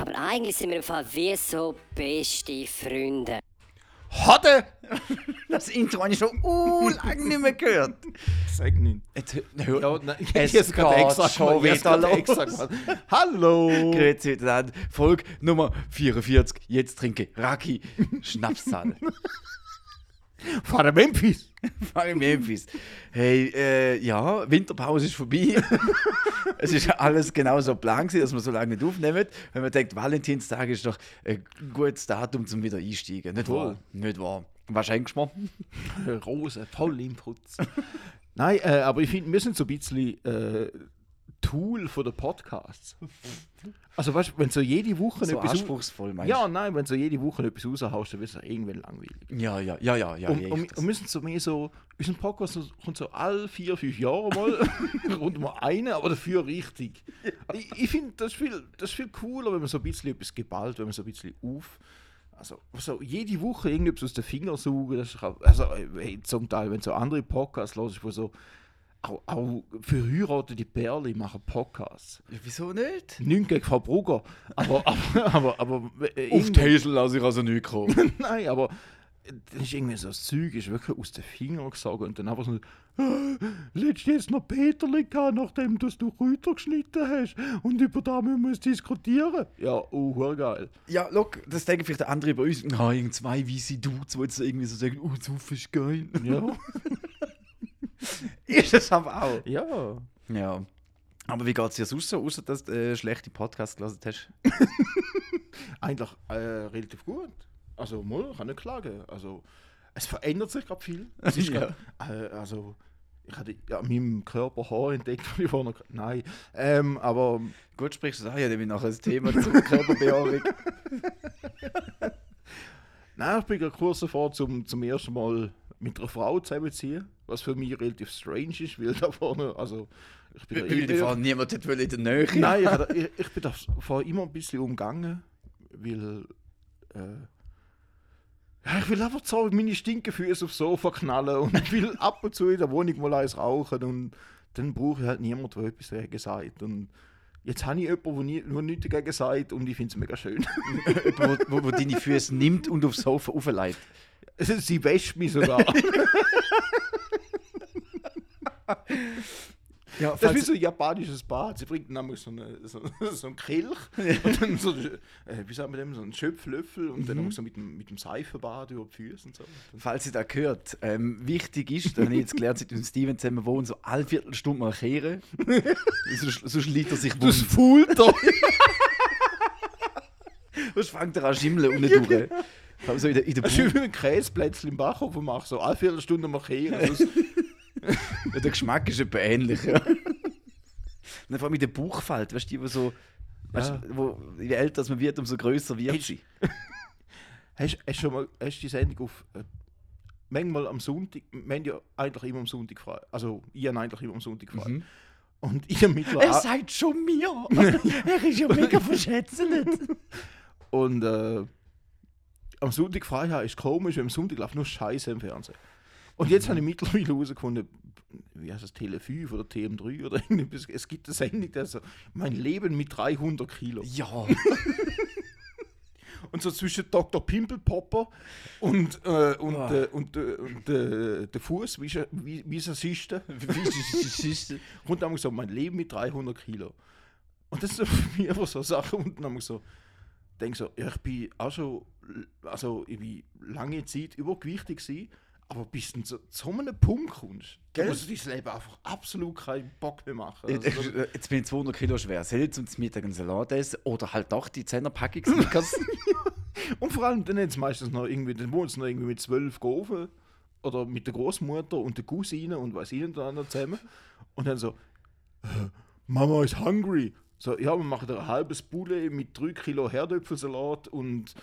Aber eigentlich sind wir im Fall wie so beste Freunde. Hatte! Das Intro habe ich schon uh, lange nicht mehr gehört. Sag nicht. Jetzt hör, Ja, nein, es gerade geht extra schon wieder extra los. gemacht. Hallo! Grüezi miteinander. Folge Nummer 44. Jetzt trinke Raki Schnapszahl. Fahre Memphis! Fahre in Memphis. Hey, äh, ja, Winterpause ist vorbei. es ist alles genau so plan gewesen, dass wir so lange nicht aufnehmen. Wenn man denkt, Valentinstag ist doch ein gutes Datum zum wieder einsteigen. Nicht wahr? Voll. Nicht wahr. Was schenkst du mir? Rose, voll im Putz. Nein, äh, aber ich finde, wir sind so ein bisschen äh, Tool von der Podcasts. Also, weißt du, wenn so jede Woche So etwas. anspruchsvoll, meinst Ja, nein, wenn so jede Woche etwas raushaust, dann wird es irgendwann langweilig. Ja, ja, ja, ja. ja und, ja, und, und wir sind so mehr so, unser Podcast kommt so alle vier, fünf Jahre mal, rund mal eine, aber dafür richtig. Ich, ich finde, das, ist viel- das ist viel cooler, wenn man so ein bisschen etwas geballt, wenn man so ein bisschen auf. Also, so jede Woche irgendetwas aus den Fingern saugen, das ist auch, also, hey, zum Teil, wenn so andere Podcasts los ist, wo so, auch, auch verheiratete Perle machen Podcasts. Ja, wieso nicht? Nicht gegen Frau Brugger, aber, aber, aber, aber äh, Auf die Häsel lasse ich also nicht kommen. Nein, aber das ist irgendwie so das Zeug, ist wirklich aus den Fingern gesagt und dann einfach so, letztes noch Peterli gehabt, nachdem dass du Rüter geschnitten hast und über da müssen wir diskutieren. Ja, oh, hure geil. Ja, look, das denken vielleicht der andere bei uns. Na, irgend zwei weisse Dudes, die jetzt irgendwie so sagen, oh, Suff ist geil. Ja, ist es aber auch. ja. Ja. Aber wie geht es dir sonst so, außer dass du äh, schlechte Podcasts gelesen hast? Eigentlich äh, relativ gut. Also, mal, kann nicht klagen. Also, es verändert sich gerade viel. Es ist Ja. grad, äh, also, ich hatte ja, an meinem Körper Haar entdeckt, die ich vorher. Nein, ähm, aber Gut, sprichst du es an, ja, nämlich nachher das Thema zur Körperbehaarung. Nein, ich bin gerade kurz davor, zum, zum ersten Mal mit einer Frau zusammenzuziehen. Was für mich relativ strange ist, weil da vorne, also ich bin da Weil die Fall niemand hat wollen in der Nähe. Nein, ich, ich, ich bin da vorher immer ein bisschen umgangen, weil äh, ja, ich will einfach so meine Stinkefüße aufs Sofa knallen und ich will ab und zu in der Wohnung mal eins rauchen und dann brauche ich halt niemanden, der etwas dagegen sagt. Und jetzt habe ich jemanden, der, nie, der nichts dagegen sagt und ich finde es mega schön. Jemand, wo deine Füße nimmt und aufs Sofa aufleitet. Sie wäscht mich sogar. Ja, Das ist wie so ein japanisches Bad. Sie bringt nämlich so, eine, so, so einen Kelch und dann so, äh, wie sagt man dem, so einen Schöpflöffel und dann noch so mit dem, mit dem Seifenbad über die Füße und so. Falls ihr das hört, ähm, wichtig ist, da habe ich jetzt gelernt, seit wir mit Steven zusammen wohnen, so alle Viertelstunde mal kehren. sonst, sonst liegt er sich Das wund. Fulter! Sonst fängt er an schimmeln unten durch. Also in der, in der, Bauch, wie ein Käseplätzchen im Backofen machen, so alle Viertelstunde markieren. sonst- der Geschmack ist etwa ähnlich. Ja. Und dann vor allem in der Bauchfalt, weißt du, die, wo so, weißt, Ja. wo, je älter man wird, umso größer wird sie. Hast du schon mal hast die Sendung auf. Äh, manchmal am Sonntag, wir haben ja eigentlich immer am Sonntag frei. Also, ich habe eigentlich immer am Sonntag frei. Mhm. Und ich mittlerweile. Er sagt schon mir. er ist ja mega verschätzelt. Und äh, am Sonntag frei haben ist komisch, weil am Sonntag läuft nur Scheiße im Fernsehen. Und jetzt habe ich mittlerweile herausgefunden, wie heißt das, Tele 5 oder TM3 oder irgendwas. Es gibt eine Sendung, das so, mein Leben mit 300 Kilo. Ja. Und so zwischen Dr. Pimpelpopper und, äh, und, Ah. äh, und, äh, und äh, der Fuß, wie, wie, wie es ist, kommt dann so, mein Leben mit 300 Kilo. Und das sind für mich einfach so Sachen, und dann so, denke so, ja, ich bin auch schon, also ich bin lange Zeit übergewichtig gewesen, aber bis du zu so einem Punkt kommst, Gell? musst du dein Leben einfach absolut keinen Bock mehr machen. Jetzt Also, jetzt bin ich 200 Kilo schwer. Soll ich zum Mittag einen Salat essen oder halt doch die 10er Packung Snickers? Und vor allem dann jetzt meistens noch irgendwie, dann wohnen sie noch irgendwie mit zwölf Gofen oder mit der Großmutter und der Cousine und was ihnen dann noch zusammen. Und dann so, äh, Mama ist hungry. So, ja, wir machen ein halbes Bulle mit 3 Kilo Herdöpfelsalat und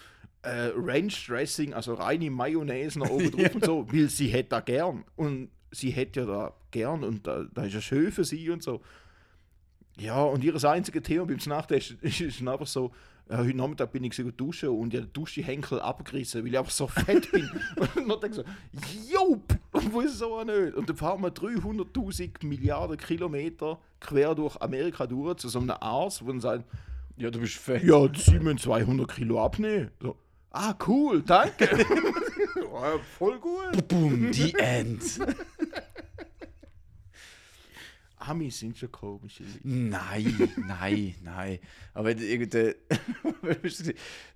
äh, Ranch Dressing, also reine Mayonnaise noch oben drauf und so, weil sie hätte da gern. Und sie hätte ja da gern und da, da ist ja schön für sie und so. Ja, und ihr einziges Thema beim Nachtessen ist, ist dann einfach so, ja, heute Nachmittag bin ich so duschen und ich habe den Duschenhenkel abgerissen, weil ich einfach so fett bin. und dann denke ich so, Jop, wieso nicht? Und dann fahren wir 300.000 Milliarden Kilometer quer durch Amerika durch zu so einem Arzt, wo dann sagen, Ja, du bist fett. ja, sie müssen 200 Kilo abnehmen. So, ah, cool, danke. ja, voll gut. Boom, die End. Amis sind schon komische Leute. Nein, nein, nein. Aber wenn irgendein,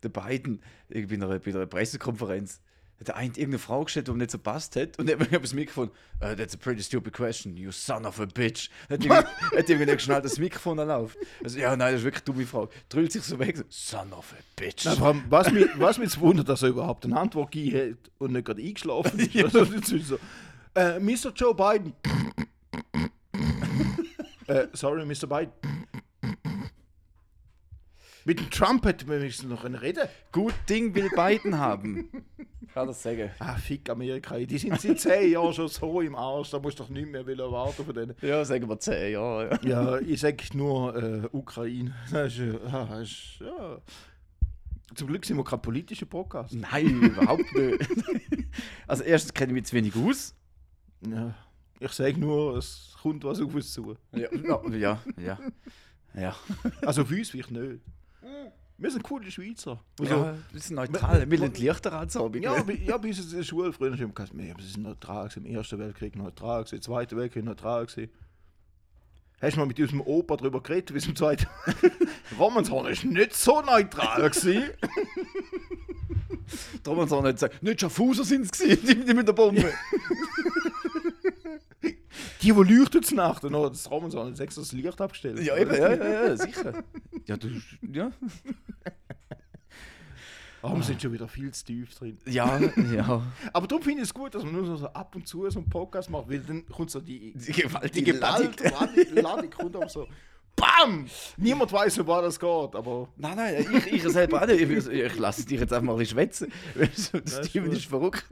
der beiden irgendwie bei einer, bei einer Pressekonferenz hat der eine irgendeine Frage gestellt, die nicht so passt hat. Und er hat das Mikrofon, uh, that's a pretty stupid question, you son of a bitch. Hat irgendwie, nicht dass das Mikrofon läuft. Also, ja, nein, das ist wirklich eine dumme Frage. Drüllt sich so weg, so, son of a bitch. Nein, allem, was mich, was mich wundert, dass er überhaupt eine Antwort gegeben hat und nicht gerade eingeschlafen ist. Also, das ist so, äh, Mr. Joe Biden. äh, sorry, Mr. Biden. Mit dem Trump hätte man wenigstens noch eine Rede. Gut Ding will Biden haben. Kann das sagen? Ah, fick Amerika. Die sind seit 10 Jahren schon so im Arsch. Da musst du doch nicht mehr will erwarten von denen. Ja, sagen wir 10 Jahre. Ja. Ja, ich sage nur äh, Ukraine. Das ist, äh, ah, das ist, ja. Zum Glück sind wir kein politischer Podcast. Nein, überhaupt nicht. Also, erstens kenne ich mich zu wenig aus. Ja. Ich sage nur, es kommt was auf uns zu. Ja, ja, ja. ja. Also auf uns vielleicht nicht. Wir sind coole Schweizer. Also, ja wir sind neutral. Wir sind leichter als Abend. ja, ja, bei uns in der Schule früher wir gesagt, wir sind neutral im Ersten Weltkrieg neutral im Zweiten Weltkrieg neutral gewesen. Hast du mal mit unserem Opa darüber geredet, wie es im Zweiten Romanshorn ist nicht so neutral gewesen. Auch nicht gesagt, nicht Schaffhauser sind es gewesen, die mit der Bombe. Die, die leuchten zur Nacht und noch das Romanshorn hat extra das Licht abgestellt. ja, eben, ja, ja, ja, sicher. Ja, du, ja. Aber wir sind schon wieder viel zu tief drin. Ja, ja. Aber darum finde ich es gut, dass man nur so ab und zu so einen Podcast macht, weil dann kommt so die, Die gewaltige Ladung, kommt aber so BAM! Niemand weiß, um was das geht, aber Nein, nein, ich, ich selber auch nicht. Ich, ich lasse dich jetzt einfach mal ein schwätzen. Steven ist verrückt.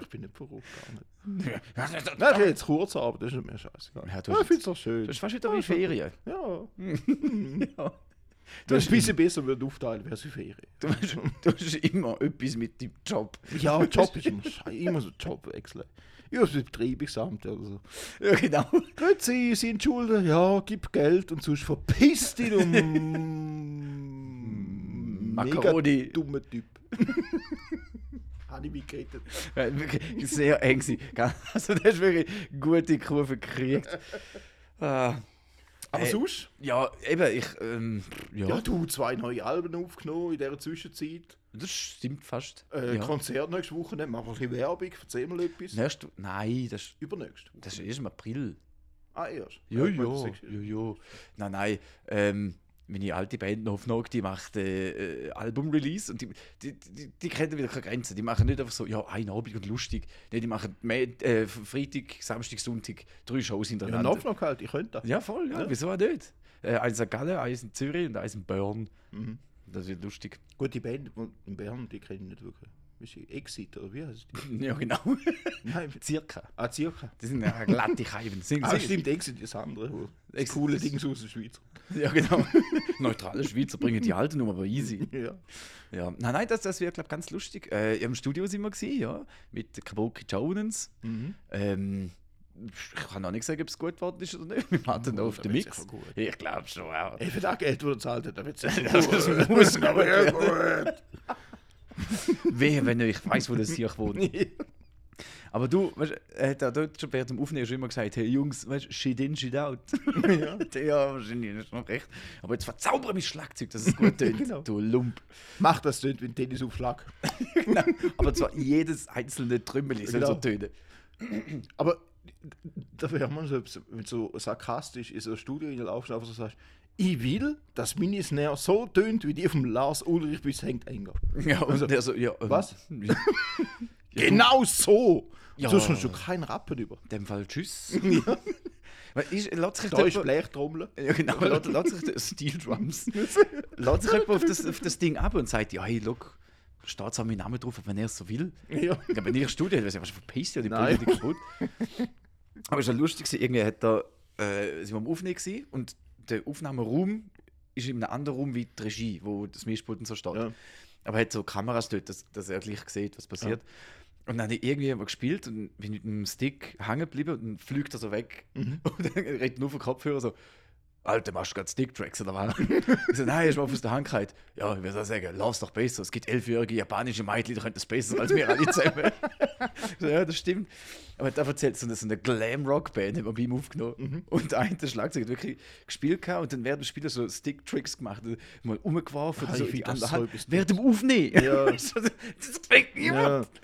Ich bin nicht nicht. Nein, ich will jetzt kurz aber das ist nicht mehr scheiße. Ja, du Ja, ich finde es doch schön. Das ist fast wieder wie Ferien. Ja. Ja. Du hast ein bisschen besser würde aufteilen, wäre es wie Ferien. Du hast, du hast immer etwas mit deinem Job. Ja, Job ist immer scheiße. Immer so Job wechseln. Ja, das Betriebsamt oder so. Ja, genau. Grüezi, Sie sind schulden? Ja, gib Geld und sonst verpiss dich, du mega dummer Typ. Habe ich mich gerettet. Sehr eng. Also, das ist wirklich eine gute Kurve gekriegt. Ah, Aber Hey. sonst? ja, eben, ich, ähm, ja, Ja, du, zwei neue Alben aufgenommen in dieser Zwischenzeit. das stimmt fast. Äh, ja. Konzert nächste Woche, mach mal ein bisschen Werbung, erzähl mal etwas. Nächste, nein, das, Übernächste Woche. das ist erst im April. Ah, erst. Ja, ja, ja, ja. Nein, nein. Ähm, meine alte Band No Knock, die macht äh, äh, Album-Release und die, die, die, die kennen wieder keine Grenzen. Die machen nicht einfach so, ja, ein Abend und lustig. Nee, die machen äh, Freitag, Samstag, Sonntag drei Shows Ja, hintereinander. noch noch halt, ich könnte das. Ja, voll, ja, Ja. wieso auch nicht? Äh, eins in Gallen, eins in Zürich und eins in Bern. Mhm. Das wird lustig. Gut, die Band in Bern, die kenne ich nicht wirklich. Exit oder wie heißt die? Ja, genau. Nein, Circa. ah, circa. Die sind ja glatte Scheiben. Sing, Ah, stimmt, Exit ist das andere. wo Das coole ist- Ding aus der Schweiz. Ja, genau. Neutrale Schweizer bringen die alte Nummer, aber easy. Ja. Ja, nein, nein, das, das wird, glaube ich, ganz lustig. Äh, Im Studio sind wir gewesen, ja, mit Kabuki Jones. Mhm. Ähm, ich kann noch nicht sagen, ob es gut geworden ist oder nicht. Wir warten noch auf den Mix. Ich glaube schon auch. Ey, für das Geld, das er zahlt hat, da wird es Das muss aber ja, gut. Wehe, wenn ich weiß, wo das hier wohnt. Aber du, weißt, er hat auch dort schon während dem Aufnehmen schon immer gesagt, hey Jungs, weißt, shit in, shit out. Ja. ja, wahrscheinlich ist noch recht. Aber jetzt verzaubere mich Schlagzeug, dass es gut tönt. Genau. Du Lump. Mach das nicht wie ein Tennisaufschlag. Genau. Aber zwar jedes einzelne Trümmeli soll Genau. so tönen. Aber da wäre man so, wenn du so sarkastisch in so ein Studio reinlaufst und einfach so sagst, ich will, dass meine Snare so tönt, wie die vom Lars Ulrich bis hängt eingeht. Ja, und Also, der so, ja, ähm, was? Ja, Genau so! Ja. Sonst kommst du keinen Rappen über. in dem Fall tschüss. Weil ist, lässt sich Da ist Blechtrommel. Ja, genau, lässt, lässt sich Steel Drums. lässt sich jemand auf das, auf das Ding ab und sagt, ja, hey, look, steht zwar mein Name drauf, aber wenn er es so will. Ja. Ja, wenn ich Studio hätte, wäre es ja verpisst, ja, die. Blöde kaputt. Aber es war lustig, irgendwie hat da, äh, sind wir am Aufnehmen und der Aufnahmeraum ist in einem anderen Raum wie die Regie, wo das Mischpult so steht. Ja. Aber er hat so Kameras dort, dass, dass er gleich sieht, was passiert. Und dann habe ich irgendwie mal gespielt und bin mit dem Stick hängen geblieben und dann fliegt er so weg. Mhm. Und dann redet nur auf den Kopfhörer so, Alter, machst du gerade Stick-Tracks oder was? ich so, nein, ist mal aus der Hand gehalten. Ja, ich würde auch sagen, lass doch besser. Es gibt elfjährige japanische Mädchen, die können das besser als wir alle zusammen. Ich so, ja, das stimmt. Aber er hat erzählt, so eine, so eine Glam-Rock-Band haben wir bei ihm aufgenommen. Mhm. Und eine der Schlagzeug hat wirklich gespielt gehabt und dann während dem Spiel so Stick-Tricks gemacht, mal umgeworfen, Ah, so ich in die find das so während dem Aufnehmen. Ja. das kriegt niemand. Ja.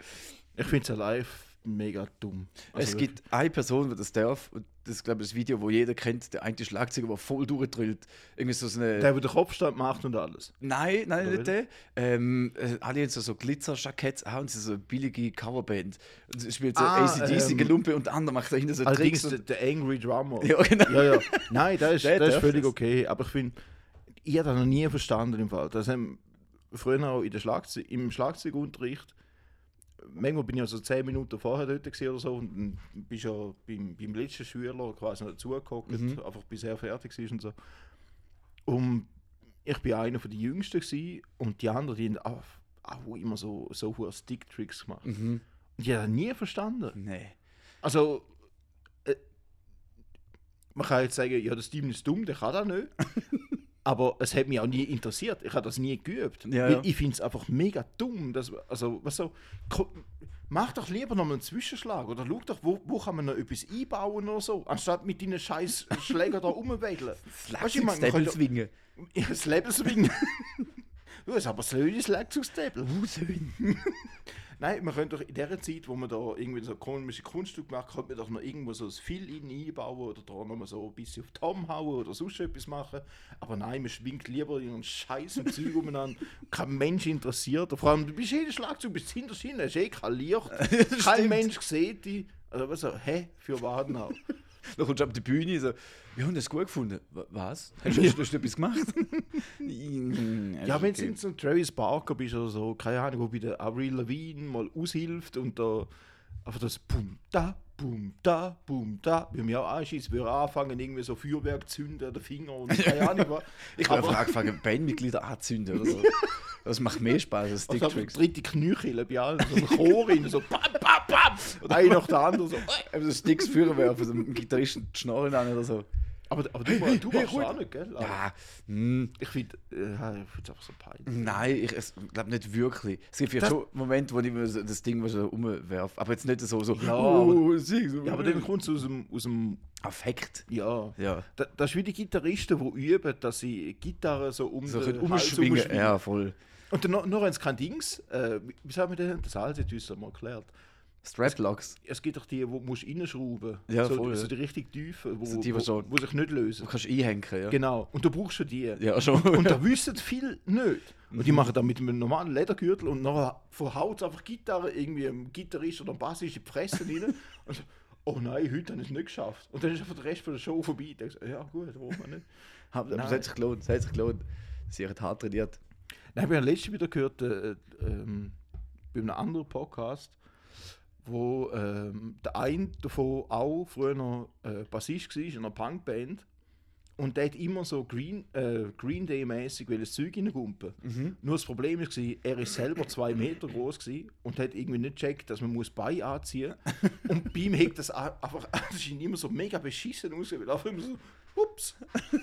Ich finde es ja live mega dumm. es Also gibt eine Person, die das darf, und das ist, glaube ich, das Video, wo jeder kennt, der eine Schlagzeuger, der voll durchdrillt. Irgendwie so eine. Der, der den Kopfstand macht und alles. Nein, nein, Oder nicht der. Ähm, äh, alle haben so, so Glitzer-Jackets auch und sie so eine billige Coverband. Und sie spielt so Ah, ACDC, ähm, Gelumpe und der andere macht da hinten so Allerdings Tricks. der, Und, der Angry Drummer. ja, genau. ja, ja. Nein, das ist, Der das ist völlig das. okay. Aber ich finde, ich habe das noch nie verstanden im Fall. Das haben früher auch in der Schlagzeug, im Schlagzeugunterricht. Manchmal bin ich also zehn Minuten vorher dort oder so und bist ja beim, beim letzten Schüler quasi noch dazugeguckt, Mhm. einfach bis er fertig war und so. Und ich bin einer von den Jüngsten gewesen, und die anderen, die haben auch, auch immer so, so hohe Stick-Tricks gemacht. Mhm. Und ich habe das nie verstanden. Nee. Also, äh, man kann jetzt sagen, ja, das Team ist dumm, der kann das nicht. Aber es hat mich auch nie interessiert. Ich habe das nie geübt. Ja, ja. Ich finde es einfach mega dumm. Dass, also, was so, mach doch lieber noch mal einen Zwischenschlag. Oder schau doch, wo, wo kann man noch etwas einbauen oder so. Anstatt mit deinen scheiß Schläger da rumwedeln. Weißt du, ich meine, man kann ja- Stable-Swingen. Ja, das Lebenswing. du hast aber das Löhne Schlagzeugstable. Nein, man könnte doch in der Zeit, wo man da irgendwie so komische Kunststücke macht, könnte man doch noch irgendwo so ein Fill in einbauen oder da noch mal so ein bisschen auf Tom hauen oder sonst etwas machen. Aber nein, man schwingt lieber ihren Scheiß und Zeug umeinander. Kein Mensch interessiert. Vor allem, du bist jedes Schlagzeug, bist hinter Schiene, hast eh kein Licht. Kein. Mensch sieht dich. Also, was so, hä, für Waden auch. Dann kommst du auf die Bühne so, wir haben das gut gefunden. Wa- Was? Hast du, hast du etwas gemacht? Ja, wenn du in so einem Travis Barker bist oder so, keine Ahnung, wo bei der Avril Lavigne mal aushilft und da einfach das Bum da, Bum da, Bum da, wie mir auch anschießt, wir anfangen irgendwie so Feuerwerk zu zünden an den Finger und keine Ahnung was. Ich habe einfach angefangen, Bandmitglieder anzuzünden oder so. Das macht mehr Spaß als Also einfach Stick-Tricks. dritte Knöchel bei allen, so ein Chor rein, so pam, pam, pam, und einer nach der andere so. Eben so Sticks führen werfen, so einem Gitarristen die Schnorren an oder so. Aber, aber du, hey, du hey, machst ruhig. auch nicht, gell? Ja, hm, Ich finde äh, find's einfach so peinlich. nein, ich glaube nicht wirklich. Es gibt ja schon Momente, wo ich mir so das Ding so umwerfe, aber jetzt nicht so, so Ja, oh, sing, so Ja, aber dann kommt es aus dem, aus dem Affekt. ja, Ja, Da, das ist wie die Gitarristen, die üben, dass sie Gitarre so um so den Hals umschwingen. Ja, voll. Und dann noch, noch haben sie kein Dings. Äh, wie- sagen wir denn? Das alte hat uns mal erklärt. Straplocks. Es gibt doch die, wo du reinschrauben musst. Ja, so, voll, so die richtig tiefen, wo, So die, wo so- wo sich nicht lösen. Du kannst einhängen, ja. Genau. Und du brauchst schon die. Ja, schon. Und da wissen viel nicht. Und Mhm. die machen dann mit einem normalen Ledergürtel und nachher verhaut einfach Gitarre irgendwie einem Gitarrist oder einem Bassist in die Fresse rein. Und so, oh nein, heute habe ich es nicht geschafft. Und dann ist einfach der Rest von der Show vorbei. Ich denke ja gut, man nicht. Aber es hat sich gelohnt, es hat sich gelohnt. Sie hat hart trainiert. Ich habe letztens wieder gehört, äh, ähm, bei einem anderen Podcast, wo ähm, der eine davon auch früher äh, Bassist war in einer Punkband. Und der hat immer so Green, äh, Green Day-mäßig das Zeug reingumpen. Nur das Problem war, er ist selber zwei Meter groß und hat irgendwie nicht gecheckt, dass man muss Bein anziehen muss. und bei ihm hat das einfach, das schien immer so mega beschissen ausgesehen, weil einfach immer so, hups,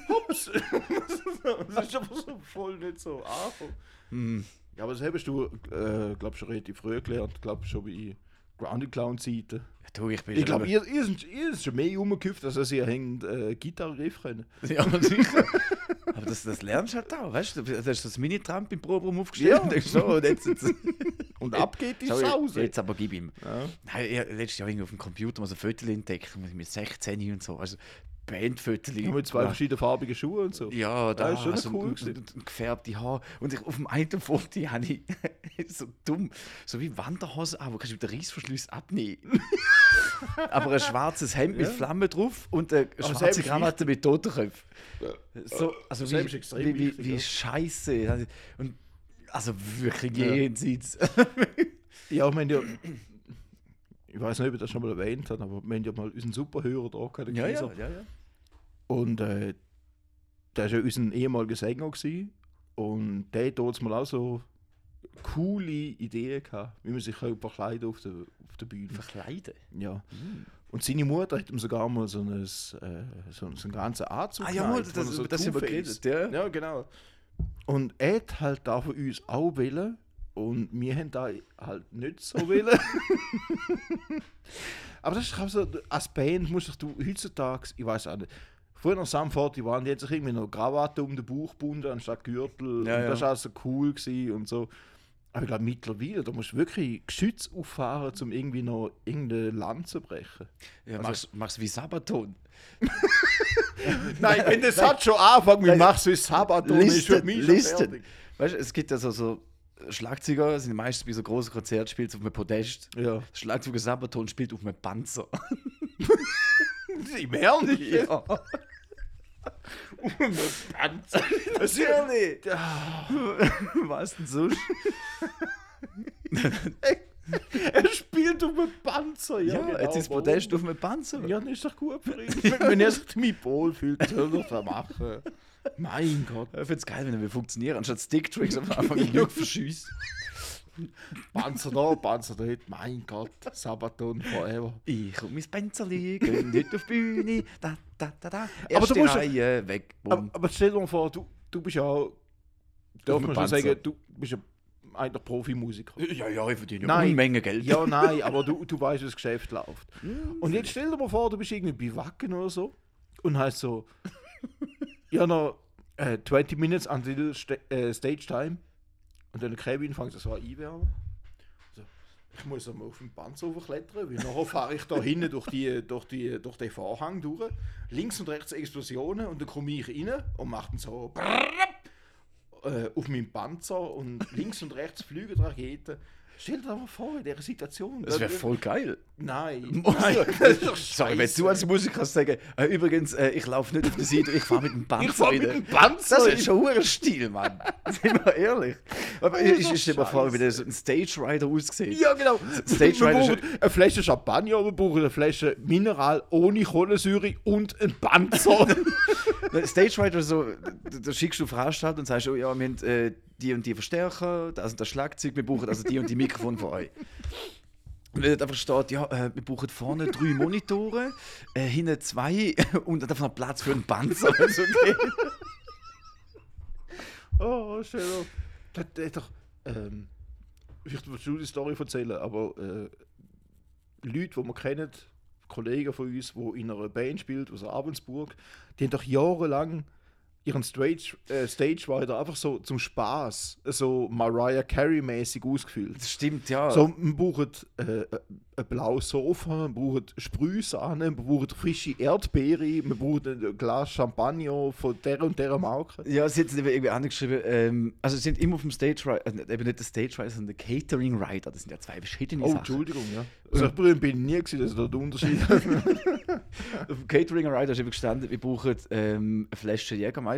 hups. das ist einfach so voll nicht so angefangen. Ja, aber das hast du, äh, glaube schon relativ früh gelernt, glaube schon bei Grounded Clown Zeiten. Ja, du, ich bin Ich glaube, ihr, ihr, seid- ihr seid schon mehr rumgehüpft, als dass ihr hängt äh, Gitarre riff können. Ja, sicher. Aber das, das lernst du halt auch, weißt du? Du hast das Mini-Tramp im Proberaum aufgestellt Ja. und so, und jetzt, jetzt, Und ab geht die Sause. jetzt aber gib ihm. Ja. Nein, ich letztes Jahr irgendwie auf dem Computer mal so Fotos entdeckt, mit 16 und so, also Bandfotos. Ja, mit zwei verschiedenen farbigen Schuhen und so. Ja, da ist schon also, cool und, gewesen. und, und gefärbte Haare. Und ich, auf dem einen Foto habe ich so dumm, so wie Wanderhose an, wo kannst du mit den Reissverschluss abnehmen. Aber ein schwarzes Hemd mit Ja. Flamme drauf und eine das Hemd schwarze ist Krawatte mit Totenköpfen. So, also Das wie, Hemd ist extrem wie, wie, wie ja. scheiße. Und also wirklich Ja. jenseits. Ja, wir haben ja. Ich weiß nicht, ob ich das schon mal erwähnt habe, aber wir haben ja mal unseren Superhörer da gehabt, den Ja, ja, ja, ja. Und äh, der war ja unser ehemaliger Sänger gewesen, und der hat uns mal auch so coole Ideen gehabt, wie man sich verkleiden auf der, auf der Bühne. Verkleiden? Ja. Und seine Mutter hat ihm sogar mal so, ein, äh, so, so einen ganzen Anzug Ah ja, mal, gehabt, wo er das, so das haben wir geredet, ja. Ja, genau. Und er hat halt da von uns auch wollen. Und wir haben da halt nicht so wollen. Aber das ist auch so, als Band musst du heutzutage, ich weiß auch nicht, früher noch Sam 41, die hat sich irgendwie noch Krawatte um den Bauch gebunden anstatt Gürtel. Ja, und das war also cool gewesen und so. Aber ich glaube mittlerweile, da musst du wirklich Geschütz auffahren, um irgendwie noch irgendein Land zu brechen. Ja, machst, machst wie Sabaton. Nein, wenn das hat schon anfangen, wie du es Sabaton, ist für Listen, mich listen. fertig. Weißt du, es gibt ja so, so Schlagzeuger, sind meistens bei so großen Konzerten, spielt auf einem Podest. Ja. Schlagzeuger Sabaton spielt auf einem Panzer. Im Ernst? ja. Panzer. Natürlich. Ja. Was denn sonst? Er spielt auf einem Panzer. Ja, Ja, genau, jetzt ist? Podest auf einem Panzer. Ja, das ist doch gut für ihn. wenn, er sich damit wohlfühlt, soll er das machen. Mein Gott. Ich finde es geil, wenn wir funktionieren, anstatt Stick-Tricks am Anfang die Leute verschießt. Panzer da, Panzer dort. Mein Gott. Sabaton forever. Ich und mein Spencerli gehen nicht auf die Bühne. Da, da, da, da. Aber Erste du musst Reihe, weg. Aber, Bumm. aber stell dir mal vor, du, du bist ja. Darf man schon Panzer. sagen, du bist ja eigentlich Profimusiker. Ja, ja, ich verdiene Nein. eine Menge Geld. Ja, nein, aber du, du weißt, wie das Geschäft läuft. Und jetzt stell dir mal vor, du bist irgendwie bei Wacken oder so und hast so, ja, noch äh, 20 Minutes until sta äh, Stage Time. Und dann Kevin fängt so an einwärmen. So, ich muss einmal auf den Panzer hochklettern, weil nachher fahre ich da hinten durch, die, durch, die, durch den Vorhang durch. Links und rechts Explosionen und dann komme ich rein und mache dann so äh, auf meinem Panzer und links und rechts fliegen Raketen. Stell dir mal vor, in dieser Situation. Das wäre voll geil. Nein. Nein. ist doch Sorry, wenn du als Musiker sagen, äh, übrigens, äh, ich laufe nicht auf der Seite, ich fahre mit dem Panzer Ich fahr mit dem Panzer Das ist schon ein Stil, Mann. Sind wir ehrlich. Aber ist ich doch ich stell mir vor, wie der so ein Stage Rider aussieht. Ja, genau. Stage wir Rider brauchen eine Flasche Champagner, wir brauchen eine Flasche Mineral ohne Kohlensäure und einen Panzer. Stage Rider so, da, schickst du Veranstalter und sagst, oh ja, wir haben äh, die und die Verstärker, das und das Schlagzeug, wir brauchen also die und die Mikrofone von euch. Und wenn dort einfach steht, ja, äh, wir brauchen vorne drei Monitore, äh, hinten zwei und dann einfach noch Platz für einen Panzer. Also, oh, schön. Das, das doch. Ähm, willst du die Story erzählen, aber äh, Leute, die wir kennen, Kollegen von uns, die in einer Band spielt aus Abendsburg, die haben doch jahrelang ihren Stage, äh, Stage Rider einfach so zum Spaß, so Mariah Carey-mäßig ausgefüllt. Das stimmt, ja. So, wir brauchen äh, ein blaues Sofa, wir brauchen Sprühsahne, wir brauchen frische Erdbeere, wir brauchen ein Glas Champagner von der und der Marke. Ja, sie hat es irgendwie angeschrieben, ähm, also sie sind immer auf dem Stage Rider, äh, eben nicht der Stage Rider, sondern der Catering Rider. Das sind ja zwei verschiedene Oh, Sachen. Entschuldigung, ja. Also ich bin bin nie gewesen, dass da der Unterschied Auf dem Catering Rider ist eben gestanden, wir brauchen ähm, eine Flasche Jägermeister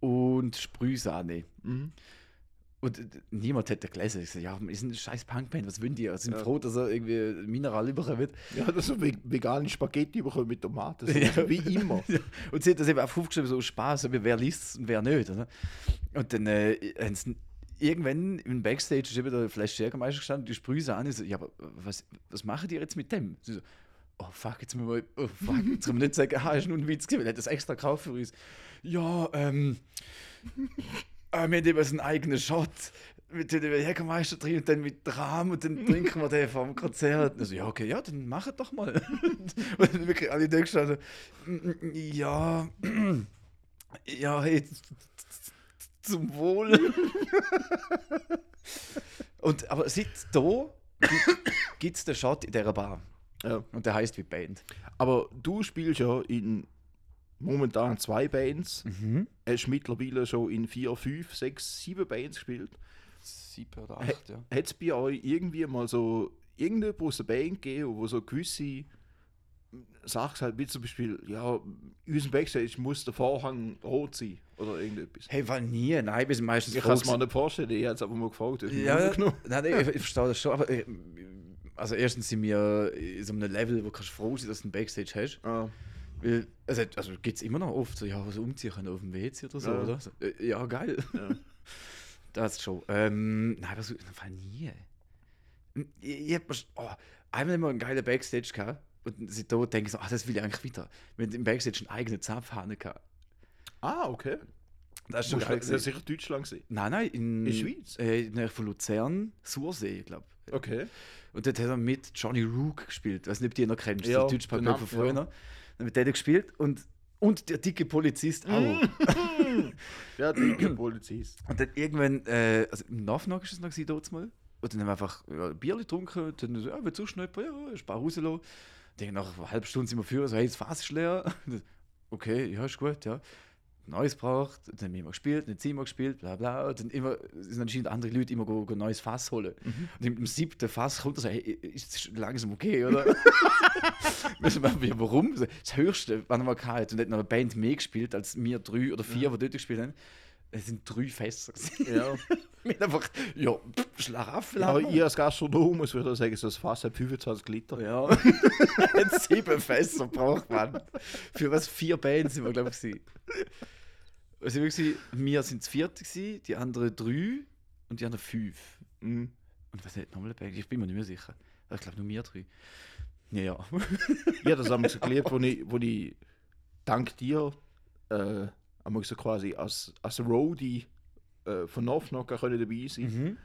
und Sprühsahne. Mhm. Und äh, niemand hätte gelesen. Ich so, ja, wir sind eine scheiß Punkband, was die? Wir sind Ja. froh, dass er irgendwie Mineral bekommt. Ja, das so ve- vegane Spaghetti bekommen mit Tomaten. Ja. Wie immer. Und sie hat das eben auch aufgeschrieben, so Spaß, aber wer liest es und wer nicht. Oder? Und dann äh, irgendwann im Backstage ist eben der Flasche Jägermeister gestanden, die Sprühsahne. Ich So, ja, aber was, was machen die jetzt mit dem? Sie so, oh fuck, jetzt müssen wir, oh fuck, jetzt können wir nicht sagen, ah, ist nur ein Witz gewesen, weil er hat das extra gekauft für uns. Ja, ähm, äh, wir haben eben so einen eigenen Shot mit dem Jägermeister drin und dann mit Rahm und dann trinken wir den vom Konzert. Also, ja, okay, ja, dann mach es doch mal. und dann wirklich alle da gestanden, ja, ja, hey, zum Wohl. und, aber seit da gibt es den Shot in dieser Bar. Ja. Und der heißt wie Band. Aber du spielst ja in momentan zwei Bands. Mhm. Hast mittlerweile schon in vier, fünf, sechs, sieben Bands gespielt. Sieben oder acht, ja. Hat es bei euch irgendwie mal so irgendjemand aus der Band gegeben, wo so gewisse Sachen sagt, wie zum Beispiel, ja, in unserem Backstage muss der Vorhang rot sein oder irgendetwas? Hey, war nie. Nein, wir sind meistens Ich kann es mir nicht vorstellen, ich hätte es aber mal gefragt. Ja, nein, nein, ich, ich verstehe das schon. Aber äh, also erstens sind wir in so einem Level, wo kannst du froh sein, dass du einen Backstage hast. Ah, also, also gibt es immer noch oft so, ja, was umziehen können auf dem WC oder so, Ja. oder? So, äh, ja, geil. Ja. Das schon. Ähm, nein, was einfach nie. Ich, ich hab, oh, einmal immer einen geilen Backstage gehabt. Und seitdem denke ich so, ach, das will ich eigentlich wieder. Hatten im Backstage einen eigenen Zapfhahn gehabt. Ah, okay. Das ist Das schon geil. war gewesen. sicher Deutschland. Gewesen. Nein, nein, in, In der Schweiz? Äh, in der Nähe von Luzern, Sursee, glaube ich. Okay. Und dort hat er mit Johnny Rook gespielt. Ich weiß nicht, ob ihn noch kennst, Ja, der Punk von früher. ja. Dann mit denen gespielt und, und der dicke Polizist auch. Ja, der Polizist. Und dann irgendwann, äh, also im Nachmittag ist es noch dort mal. Und dann haben wir einfach ja, ein Bier getrunken. Dann so, ja, willst du schnuppern? Ja, ein paar rauslassen. Dann nach einer halben Stunde sind wir für, so, hey, das Fass ist leer. okay, ja, ist gut, ja. Neues braucht, dann haben wir immer gespielt, dann sind wir gespielt, bla bla. Und dann immer, sind anscheinend andere Leute immer go, go neues Fass holen. Und im siebten Fass kommt er so, hey, ist langsam okay, oder? Müssen wir, warum? Das höchste, wann wir gehabt Und dann hat eine Band mehr gespielt als wir drei oder vier, die dort gespielt haben. Es sind drei Fässer. Ja. Mit einfach, ja, Schlaraffel. Aber ich als Gastronom muss wieder sagen, so das Fass hat 25 Liter. Ja, sieben Fässer braucht man. Für was? Vier Bands sind wir, glaube ich. Also wir, gewesen, wir sind das vierte, gewesen, die anderen drei und die anderen fünf. Mhm. Und was hat nochmal eine Band? Ich bin mir nicht mehr sicher. Aber Ich glaube nur wir drei. Ja, ja. Ich habe das einmal so geliebt, wo ich, wo ich dank dir äh, einmal so quasi als, als Roadie äh, von Novnocker können dabei sein Mhm.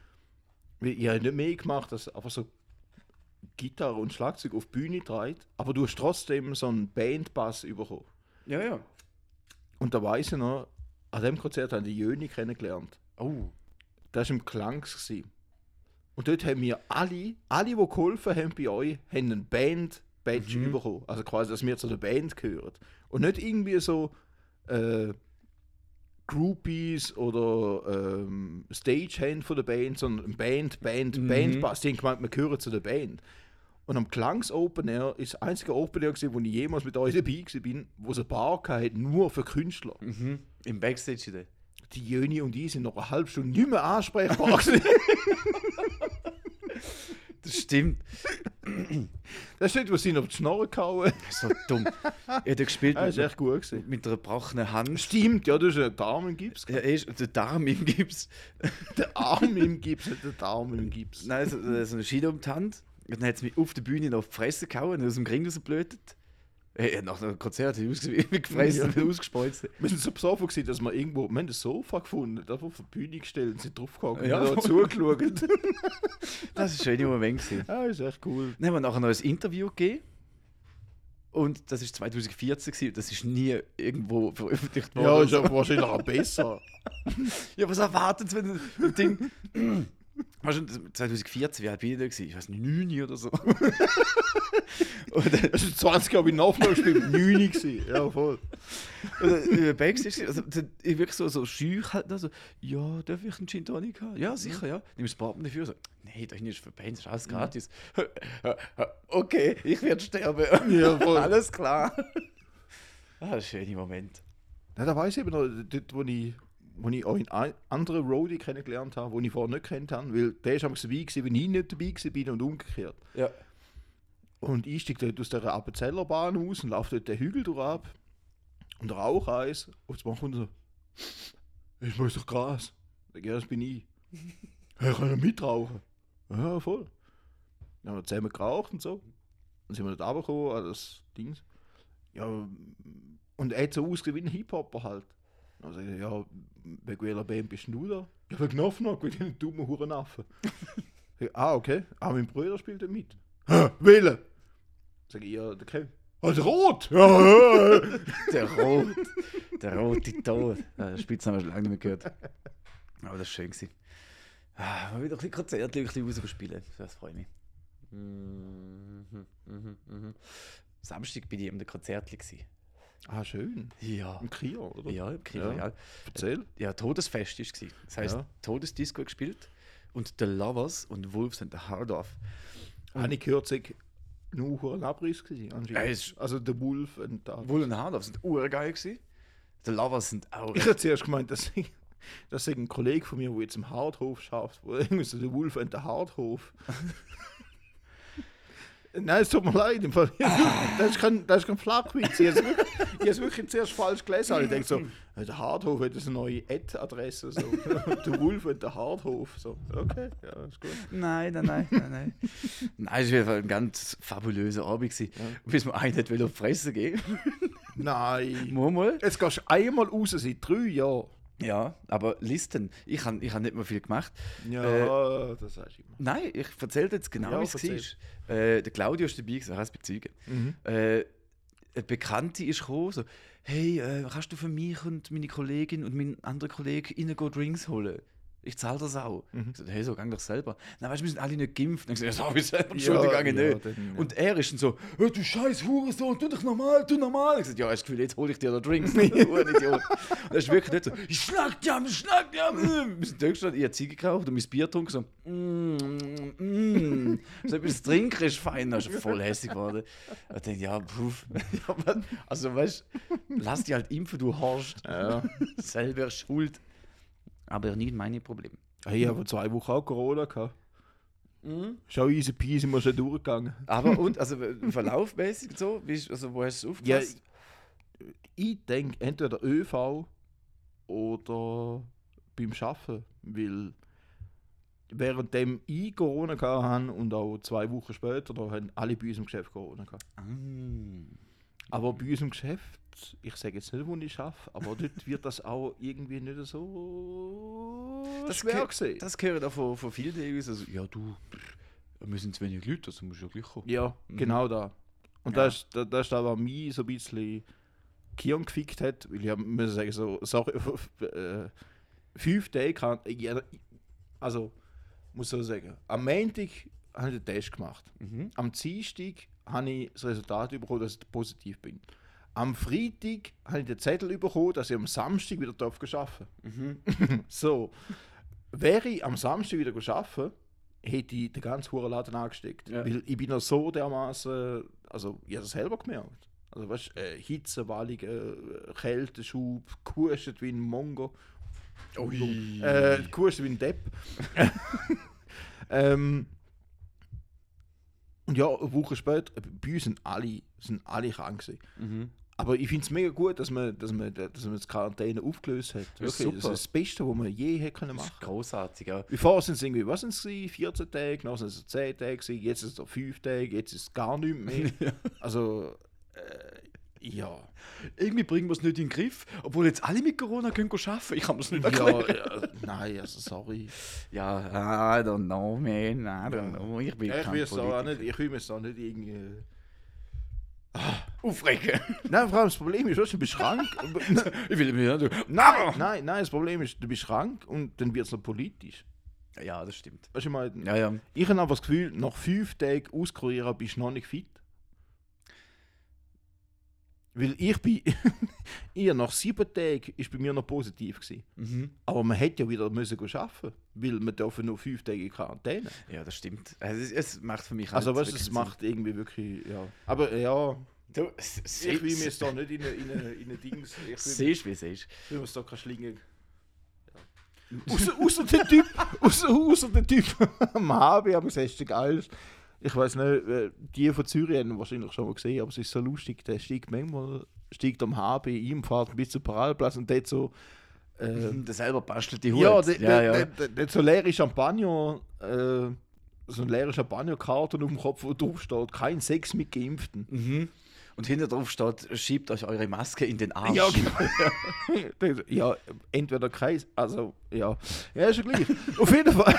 Ich habe nicht mehr gemacht, als einfach so Gitarre und Schlagzeug auf die Bühne treibt, aber du hast trotzdem so einen Bandbass bekommen. Ja, ja. Und da weiß ich noch, an dem Konzert haben die Jöni kennengelernt. Oh. Das war im Klangs. gewesen. Und dort haben wir alle, alle, die geholfen haben bei euch, haben einen Band-Badge bekommen. Also quasi, dass wir zu der Band gehören. Und nicht irgendwie so äh, Groupies oder ähm, Stagehand von der Band, sondern Band, Band, Mhm. Bandbass. Die haben gemeint, wir gehören zu der Band. Und am Klangs Open Air ist das einzige Open Air, gewesen, wo ich jemals mit euch dabei war, wo es eine Bar hatte, nur für Künstler. Mhm. Im Backstage Die Jöni und ich sind noch eine halbe Stunde nicht mehr ansprechbar. Das stimmt. Das steht, was sie auf die Schnorre gehauen. So dumm. Er hat ja gespielt Das mit, ist echt gut gewesen. mit einer gebrochenen Hand. Stimmt, ja, du hast einen Darm im Gips. Ja, ist der Darm im Gips. Der Arm im Gips, nicht der Darm im Gips. Nein, so, so eine Schiene um die Hand. Und dann hat es mich auf der Bühne noch auf die Fresse gehauen und aus dem Ring rausgeblötet. Hey, nach einem Konzert hat er ausgesehen wie gefressen, wie ausgespeuzt. Wir sind so besoffen, gewesen, dass wir irgendwo, wir haben ein Sofa gefunden, einfach auf die Bühne gestellt und sind draufgegangen Ja. und haben zugeschaut. Das war ein schöner Moment. Gewesen. ja, ist echt cool. Dann haben wir nachher noch ein Interview gegeben. Und das war 2014 gewesen, das ist nie irgendwo veröffentlicht worden. Ja, ist ja wahrscheinlich auch besser. ja was erwartet wenn ein Ding. Weißt du, 2014, wie alt bin ich da? gewesen? Ich weiß nicht, 9 oder so. und dann, Das ist 20 Jahre wie Nachmittag gespielt, 9 gewesen. Ja, voll. Und dann in der Backstage, also dann, ich wirklich so, so schüch halt, also, ja, darf ich einen Gin Tonic haben? Ja, sicher, ja. Nimmst du Portemonnaie dafür? So, nee, da hinten ist für Bands, ist alles gratis. okay, ich werde sterben. Ja, voll. alles klar. Ah, ein schöner Moment. Ja, da weiß ich eben noch, dort, wo ich, wo ich auch einen anderen Roadie kennengelernt habe, den ich vorher nicht kennt habe, weil der einmal dabei gewesen, wenn ich nicht dabei war und umgekehrt. Ja. Und ich steige dort aus der Appenzellerbahn aus und laufe dort den Hügel durch ab und rauche eins. Und jetzt kommt so, ich muss doch Gras. Ich sage, ja, das bin ich. Hey, kann ich mitrauchen? Ja, voll. Dann haben wir zusammen geraucht und so. Dann sind wir dort runtergekommen an das Ding. Ja, und er hat so ausgesehen wie ein Hip-Hopper halt. Dann sage ich, ja, wegen welcher Band bist du da? Ja, wegen Knopfnock, wegen den dummen Hurenaffen. Ich, ah, okay. Ah, mein Bruder spielt da mit. Hä, Wählen! Sag ich, ja, der Kevin. Ah, der Rot! Der Rot. Der rote Tod. Den Spitznamen habe ich lange nicht mehr gehört. Aber das war schön. Gewesen. Ah, mal wieder ein bisschen Konzerte, ein bisschen rausspielen. Das freut mich. Mhm, mhm, mhm. Samstag bin ich am Konzert. gewesen. Ah, schön. Ja. Im Kio, oder? Ja, im Kino, Ja. ja. Erzähl. Ja, Todesfest war es. Das heisst, Ja. Todesdisco gespielt. Und The Lovers und Wolves and the Hard Off. Habe ich gehört, nur ein Abriss gewesen, anscheinend. ist- Also der Wolf und da. Wolves and the Hard Off sind urgeil gewesen. The Lovers sind auch Ich habe zuerst gemeint, dass ich, dass ich ein Kollege von mir, der jetzt im Hardhof schafft, wo irgendwie so der Wolf und der Hardhof. Nein, es tut mir leid. Im Fall, das, ist kein, das ist kein Flachwitz. Ich habe es wirklich, zuerst falsch gelesen. Also ich denke so, äh, der Hardhof hat eine neue Ad-Adresse. So. der Wolf und der Hardhof. So. Okay, ja, ist gut. Nein, nein, nein, nein, nein. nein, es war ein ganz fabulöser Abend. gewesen. Bis man einen nicht will auf die Fresse gehen. Nein. Mal, mal. Jetzt gehst du einmal raus seit drei Jahren. Ja, aber Listen, ich habe ich hab nicht mehr viel gemacht. Ja, das sagst du immer. Nein, ich erzähle dir jetzt genau, Ja, wie es war. Äh, der Claudio ist dabei, gewesen, er heißt bezeugen. Mhm. Äh, eine Bekannte ist gekommen, so, hey, äh, kannst du für mich und meine Kollegin und meinen anderen Kollegen innen Drinks holen? Ich zahle das auch. Mhm. Ich so, hey, so gang doch selber. Nein, weißt du, wir sind alle nicht geimpft. Dann ich so, ja, das habe ich selber Entschuldigung, Ja, ja, ja, dann, ja. Und er ist dann so, hey, du scheiß Hurensohn, tu doch normal, tu normal. Ich so, ja, hast du das Gefühl, jetzt hole ich dir da Drinks. du Idiot. Und er ist wirklich nicht so, ich schlag dir am, ich schlag dir am. Wir sind da gestanden, ich habe Ziege geraucht und mein Bier getrunken, so, mm, mm. So etwas trinken ist fein, da ist voll hässlich geworden. Ich dachte, ja, puff. Also, weißt du, lass dich halt impfen, du Horst. Ja. Selber schuld. Aber nicht meine Probleme. Hey, ich habe zwei Wochen auch Corona gehabt. Schau, easy peasy, wir schon durchgegangen. Aber und, also verlaufmäßig und so, wie, also wo hast du es Ja, aufgepasst? ich denke entweder ÖV oder beim Arbeiten, weil währenddem ich Corona gehabt habe und auch zwei Wochen später, da haben alle bei uns im Geschäft Corona gehabt. Ah. Aber bei uns im Geschäft, ich sage jetzt nicht, wo ich arbeite, aber dort wird das auch irgendwie nicht so Das schwer gesehen. Das gehört auch von, von vielen Teams. Also, ja, du, wir sind zu wenig Leute, also musst du ja gleich kommen. Ja, genau da. Und Ja. das ist da, das ist was mich so ein bisschen Kirn gefickt hat, weil ich muss sagen, so, sorry, äh, fünf Tage kann, ja, also, muss so sagen, am Montag habe ich den Test gemacht. Mhm. Am Dienstag habe ich das Resultat bekommen, dass ich positiv bin. Am Freitag habe ich den Zettel bekommen, dass ich am Samstag wieder darf arbeiten Mhm. So, wäre ich am Samstag wieder arbeiten, hätte ich den ganzen Huren Laden angesteckt. Ja. Weil ich bin noch so dermaßen, also ich habe das selber gemerkt. Also weißt du, äh, Hitze, Wallungen, äh, Kälteschub, gehustet wie ein Mongo. Ui. Äh, gehustet wie ein Depp. ähm, und ja, eine Woche später, bei uns sind alle, sind alle krank gewesen. Mhm. Aber ich finde es mega gut, dass man, dass man, dass man das Quarantäne aufgelöst hat. Das ist Wirklich, das super. ist das Beste, was man je hätte können Das machen ist großartig, ja. Bevor sind es irgendwie, was sind es, gewesen? 14 Tage, dann sind es 10 Tage, jetzt ist es noch 5 Tage, jetzt ist es gar nicht mehr. Also, äh, ja. Irgendwie bringen wir es nicht in den Griff, obwohl jetzt alle mit Corona können arbeiten. Ich kann das nicht Ja, erklären. ja, nein, also sorry. Ja, I don't know, man. I don't know. Ich bin Ja, ich kein will es auch nicht, ich will es auch nicht irgendwie. Aufregen. Nein, vor allem das Problem ist, weißt du, du bist krank. ich will mir ja, nein, nein, nein, das Problem ist, du bist krank und dann wird es noch politisch. ja, das stimmt. Weißt du, ich meine, Ja, ja. ich habe einfach das Gefühl, nach 5 Tagen auskurieren bist du noch nicht fit. Weil ich bin, ich nach sieben Tagen ist bei mir noch positiv gewesen. Mhm. Aber man hätte ja wieder müssen arbeiten, weil man dürfen nur fünf Tage in Quarantäne. Ja, das stimmt. Also, es, es macht für mich Also halt du, es wirklich macht irgendwie wirklich, ja. Aber ja, Sinn. Du, ich will mir da nicht in eine, in eine, in eine Dings, ich Siehst wie es ist. ich will mir da keine Schlinge. Außer, außer der Typ, außer, außer der Typ am HB, aber es ist geil. Ich weiß nicht, äh, die von Zürich haben wahrscheinlich schon mal gesehen, aber es ist so lustig, der steigt manchmal, steigt am HB ein, fährt bis zum Parallelplatz und dort so, äh, Der selber bastelt die Hut. Ja, der, ja, ja. Der, der, so leere Champagner, äh, so ein leere Champagnerkarton auf dem Kopf, wo drauf steht, kein Sex mit Geimpften. Mhm. Und hinter drauf steht, schiebt euch eure Maske in den Arsch. Ja, genau. Ja, entweder Kreis, also, ja. Ja, ist schon gleich. auf jeden Fall,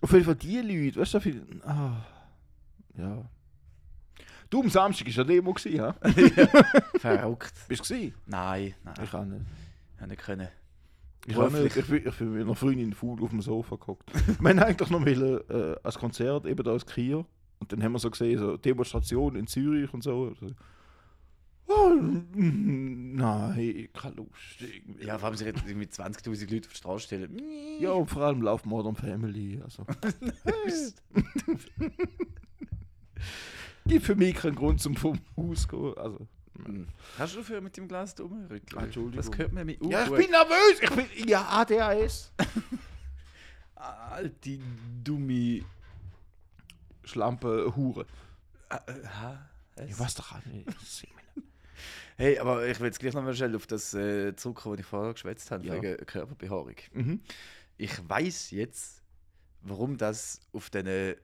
auf jeden Fall die Leute, weißt du, viel, ah, ja. Du am Samstag war ja Demo, gewesen, ja? Verrückt. Bist du gewesen? Nein, nein, Ich kann nicht. ich nicht können. Ich, kann nicht. ich, ich bin mit einer Freundin faul auf dem Sofa geguckt. wir haben eigentlich noch wollen, äh, als Konzert, eben da als Kier. Und dann haben wir so gesehen, so Demonstration in Zürich und so. Oh, nein, keine Lust. Irgendwie. Ja, vor allem sich jetzt irgendwie 20.000 Leute auf die Straße stellen. ja, und vor allem Love Modern Family. Also. Gibt für mich keinen Grund zum vom Haus zu gehen. Also. Hm. Hast du dafür mit dem Glas rumrütteln? Ah, Entschuldigung. Das gehört mir mit Ja, ich bin nervös. Ich bin. Ja, ADHS. Alte, dumme. Schlampe Hure. Ich weiß doch auch nicht. Das sieht man nicht. Hey, aber ich will jetzt gleich nochmal schnell auf das äh, zurückkommen, was ich vorher geschwätzt habe, Ja. wegen Körperbehaarung. Mhm. Ich weiß jetzt, warum das auf diesen äh,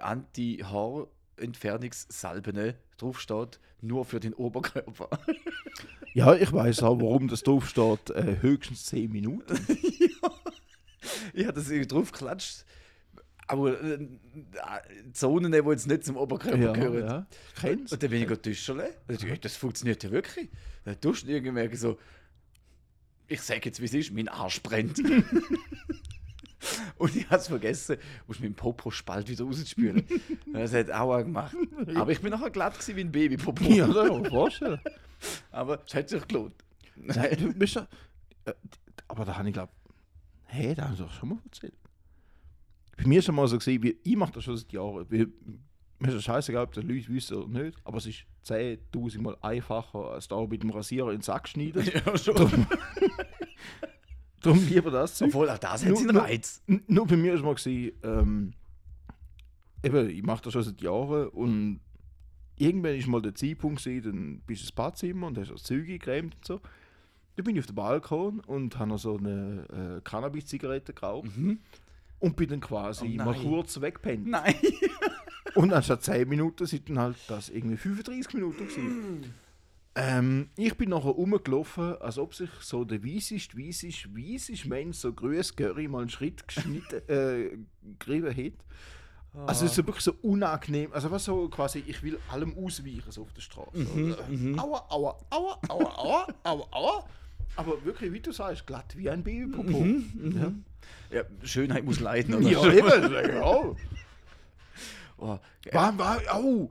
Anti-Haarentfernungssalben draufsteht, nur für den Oberkörper. Ja, ich weiß auch, warum das drauf steht, äh, höchstens 10 Minuten. ich habe das irgendwie drauf geklatscht. Aber äh, Zonen, die jetzt nicht zum Oberkörper gehören. ja. Kennst Und dann bin ich Tischchen. Das funktioniert ja wirklich. Dann tust du irgendwie so. Ich sage jetzt, wie es ist, mein Arsch brennt. Und ich habe es vergessen, muss meinen Popo-Spalt wieder rausspülen. Das hat auch gemacht. Aber ich bin nachher glatt gewesen wie ein Baby-Popo. Ja, das kann vorstellen. Aber es hat sich gelohnt. Nein, du bist ja. Äh, aber da habe ich glaube. Hä, da habe ich doch schon mal erzählt. Bei mir ist schon mal so gesehen, wie ich mache das schon seit Jahren. Wie, mir ist scheißegal, ob das Leute wissen oder nicht, aber es ist 10.000 Mal einfacher, als da mit dem Rasierer in den Sack schneiden. Ja, schon. Darum lieber das Zeug. Obwohl, auch das hat seinen Reiz. Nur bei mir ist mal gesehen, ähm, eben, ich mache das schon seit Jahren und irgendwann ist mal der Zeitpunkt gewesen, dann bist du ins Badzimmer und hast das Zeug gecremt und so. Dann bin ich auf den Balkon und habe noch so eine äh, Cannabis-Zigarette geraucht und bin dann quasi Oh mal kurz weggepennt. Nein. Und anstatt 10 Minuten sind dann halt das irgendwie 35 Minuten gewesen. Ähm, ich bin nachher rumgelaufen, als ob sich so der weisest, weisest, weisest Mensch, so grüß Göri, mal einen Schritt geschnitten, äh, gerieben hat. Also es ist wirklich so unangenehm, also was so quasi, ich will allem ausweichen so auf der Straße. Mhm, So, Aua, aua, aua, aua, aua, aua, aua. Aber wirklich, wie du sagst, glatt wie ein Babypopo. Ja. Ja, Schönheit muss leiden, oder? Ja, eben, ja. Oh, War, war, au!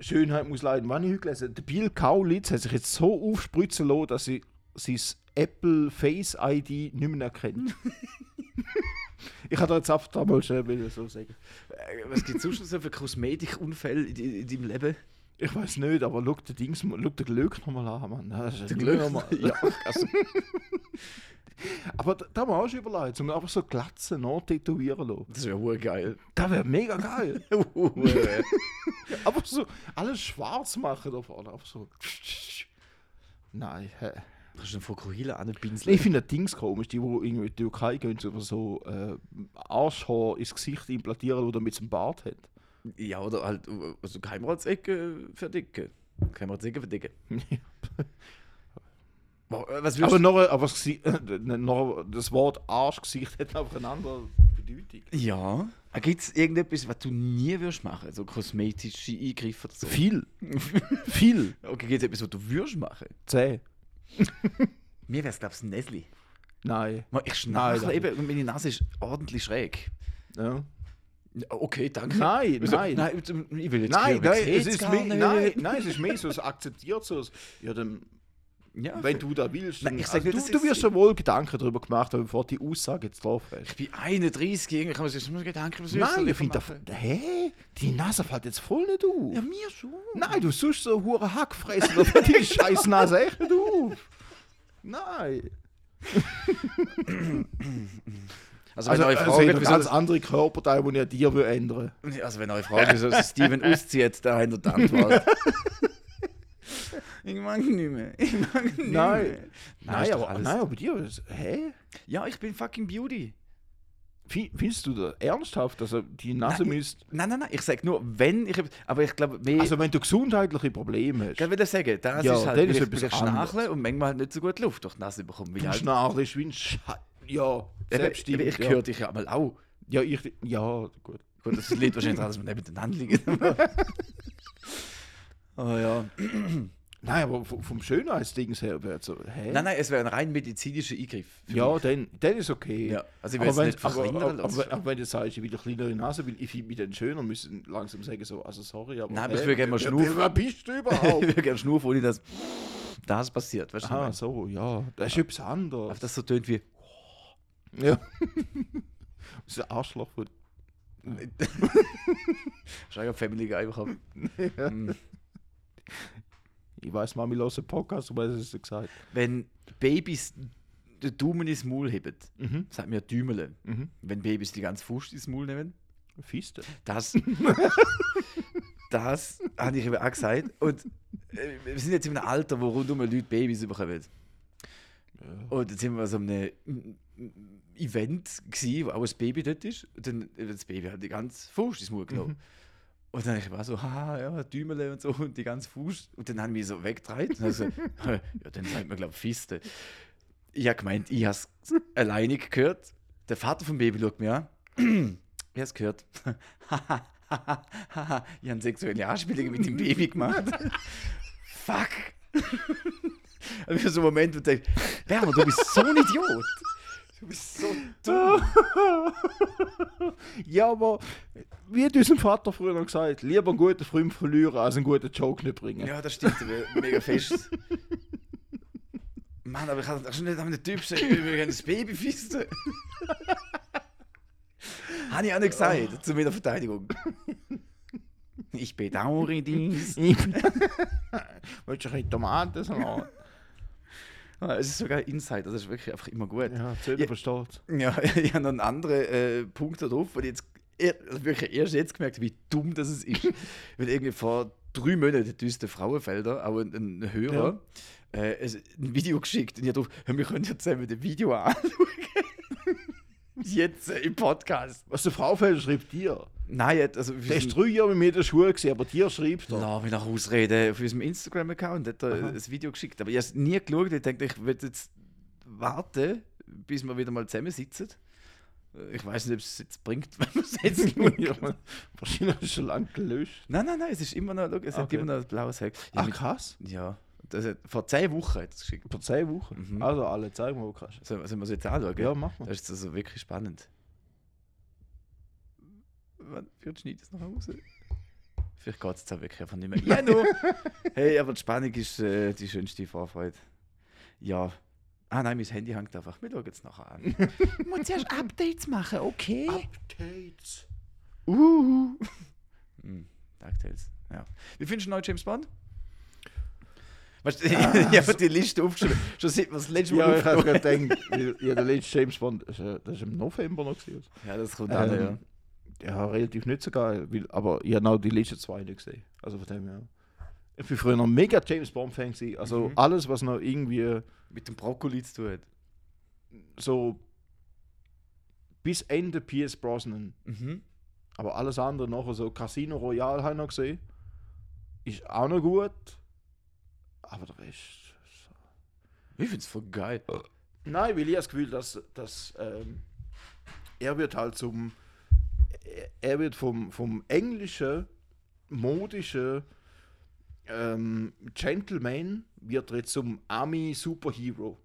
Schönheit muss leiden. Wann ich heute gelesen der Bill Kaulitz hat sich jetzt so aufspritzen lassen, dass sie sein Apple Face ID nicht mehr erkennt. ich hatte jetzt einfach schnell will so sagen. Äh, Was gibt es sonst noch so für Kosmetikunfälle in, in deinem Leben? Ich weiß nicht, aber schau den Dings, schau den Glück nochmal an, Mann. Das ist Der Glück? normal. Ja, also. aber da, da haben wir auch schon überlegt, um einfach so Glatzen tätowieren lassen. Das wäre geil. Das wäre mega geil. Aber so alles schwarz machen da vorne. Einfach so. Nein. hä. Kannst du den Fokuhila anpinseln? Ich finde das Dings komisch, die, die irgendwie in die Türkei gehen, so so äh, Arschhaar ins Gesicht implantieren, oder mit dem Bart hat. Ja, oder halt also Geheimratsecke verdicken. Geheimratsecke verdicken. Äh, Was Aber, noch, aber das, äh, noch, das Wort Arschgesicht hat einfach eine andere Bedeutung. Ja. Gibt es irgendetwas, was du nie würdest machen? So kosmetische Eingriffe oder so? Viel. Viel. Okay, gibt es etwas, was du würdest machen? Zäh. Mir wäre es, glaube ich, ein Nesli. Nein. Ich schnarchle Nein, eben und meine Nase ist ordentlich schräg. Ja. Okay, danke. Nein, Wieso? nein. nein. Ich will jetzt Nein, nein, es ist mehr, nicht. nein, nein, es ist mehr so, es akzeptiert so. Ja, dann, Ja, wenn du da willst. Nein, sag nicht, du, du ist- wirst schon wohl Gedanken darüber gemacht haben, bevor die Aussage jetzt drauf hast. ich bin 31, irgendwie kann man sich nur Gedanken was Nein, ich finde. Hä? Die Nase fällt jetzt voll nicht auf. Ja, mir schon. Nein, du suchst so hure Hackfressen, da fällt die scheiß Nase echt nicht auf. Nein. Also, Also, wenn eure also Frage, ein ganz andere Körperteil, die ich an dir will ändern also wenn eure Frage wieso Steven auszieht, da habt ihr die Antwort. ich mag nicht mehr. Ich mag nicht Nein. mehr. Nein, ist doch aber, alles- nein, aber dir. ist- Hä? Ja, ich bin fucking Beauty. Fi- Findest du das ernsthaft, dass er die Nase Nein, müsst. Nein, nein, nein, ich sage nur, wenn ich. Aber ich glaube, mehr. Also, wenn du gesundheitliche Probleme hast. ich will sagen, das Ja, ist halt, dann ist etwas ein Schnarchen und manchmal halt nicht so gut Luft durch die Nase bekomme. Weil Du ich halt, schnarchst wie ein Scheiß. Ja, eben, ich ja. höre dich ja mal auch. Ja, ich. Ja, gut. Gut, das liegt wahrscheinlich daran, dass wir nebeneinander liegen. oh ja. Nein, aber vom Schönheitsdings her wäre so. Hä? Nein, nein, es wäre ein rein medizinischer Eingriff. Ja, mich. dann, dann ist okay. Ja, also ich aber, wenn, nicht aber, aber, aber, aber wenn du sagst, ich will eine kleinere Nase, weil ich finde mich dann schöner, müssen langsam sagen, so, also sorry, aber. Nein, aber ich will gerne mal schnaufen. Wer bist du ich überhaupt? würde gerne schnurren, ohne dass das passiert. Weißt du, ah, ich so, ja. Das ist etwas meine? anderes. Auf das so tönt wie. Ja. das ist ein Arschloch. Von, Schau Family Guy bekommen. Mm. ich weiß, Mami los einen Podcast, aber es ist gesagt. Wenn Babys den Daumen ins Maul heben, Mhm. sagt mir Dümele. Mhm. Wenn Babys die ganze Faust ins Maul nehmen, Fiste. das. das habe ich eben auch gesagt. Und äh, wir sind jetzt in einem Alter, wo rundum Leute Babys bekommen. Und jetzt sind wir so einem Event gewesen, wo auch ein Baby dort ist. Und dann äh, das Baby hat die ganze Faust ins Mund genommen. Und dann ich war so, haha, ja, Dümele und so und die ganze Faust. Und dann haben wir so weggetragen. Und dann so, ja, dann sagt man, glaube ich, Fiste. Ich habe gemeint, ich habe es alleine gehört. Der Vater vom Baby schaut mir an. Ich habe es gehört. ich habe sexuelle Anspielungen mit dem Baby gemacht. Fuck. Also so ein Moment, wo du denkst, Werner, du bist so ein Idiot. Du bist so dumm. Ja, aber wie hat unser Vater früher noch gesagt, lieber einen guten Freund verlieren, als einen guten Joke nicht bringen. Ja, das stimmt mega fest. Mann, aber ich kann schon nicht an den Typ sagen, wir können das Baby fisten. Habe ich auch nicht gesagt, zu meiner Verteidigung. Ich bedauere dies. Willst du ein Tomaten sagen? Ah, Es ist sogar Insight, das ist wirklich einfach immer gut. Ja, Ja. versteht. Ja, ich habe noch einen anderen äh, Punkt da drauf, wo ich jetzt er, also wirklich erst jetzt gemerkt habe, wie dumm das ist. Weil irgendwie vor drei Monaten der Frauenfelder, auch ein, ein Hörer, äh, es- ein Video geschickt und ich drauf, wir können ja zusammen ein Video anschauen. jetzt äh, im Podcast. Was der Fraufeld schreibt dir. Nein, jetzt- also Der ist drei Jahre mit mir in der Schule, gewesen, aber dir schreibt er. Lass mich nach Ausreden. Auf unserem Instagram-Account hat er Aha. ein Video geschickt. Aber ich habe es nie geschaut. Ich dachte, ich werde jetzt warten, bis wir wieder mal zusammensitzen. Äh, Ich weiß nicht, ob es jetzt bringt, wenn wir es jetzt schauen. ja, wahrscheinlich ist es schon lange gelöscht. Nein, nein, nein, es ist immer noch, es hat Okay. immer noch ein blaues Heck. Ja, Ach mit- krass. ja das hat, vor zehn Wochen hat es geschickt. Vor zwei Wochen. Mhm. Also alle, zeig mal, wo du kannst. Sollen, sollen wir es jetzt anschauen? Ja, mach mal. Das ist also wirklich spannend. Wann wird schneidet es noch raus? Vielleicht geht es jetzt auch wirklich einfach nicht mehr. Ja, nur! hey, aber die Spannung ist äh, die schönste Vorfreude. Ja. Ah nein, mein Handy hängt einfach. Wir schauen es nachher an. ich muss zuerst Updates machen, okay? Updates. Uh. Hm, DuckTales, ja. Wie findest du neuen James Bond? Weißt du, ich habe die Liste aufgeschrieben, schon seit wir das letzte Mal Ja, ich habe gedacht, ja, der letzte James Bond, das äh, das ist im November noch. Gewesen. Ja, das kommt an, ja. Ja, relativ nicht so geil, weil, aber ich habe auch die letzten zwei nicht gesehen. Also von dem her. Ich bin früher noch mega James Bond-Fan gewesen. Also Mhm. alles, was noch irgendwie Mit dem Brokkoli zu tun hat. so bis Ende P.S. Brosnan, Mhm. aber alles andere nachher so Casino Royale habe ich noch gesehen. Ist auch noch gut. Aber der Rest. so- Ich finde es voll geil. Nein, weil ich das Gefühl, dass, dass ähm, er wird halt zum. Er, wird vom, vom englischen, modischen ähm, Gentleman wird jetzt zum Army-Superhero.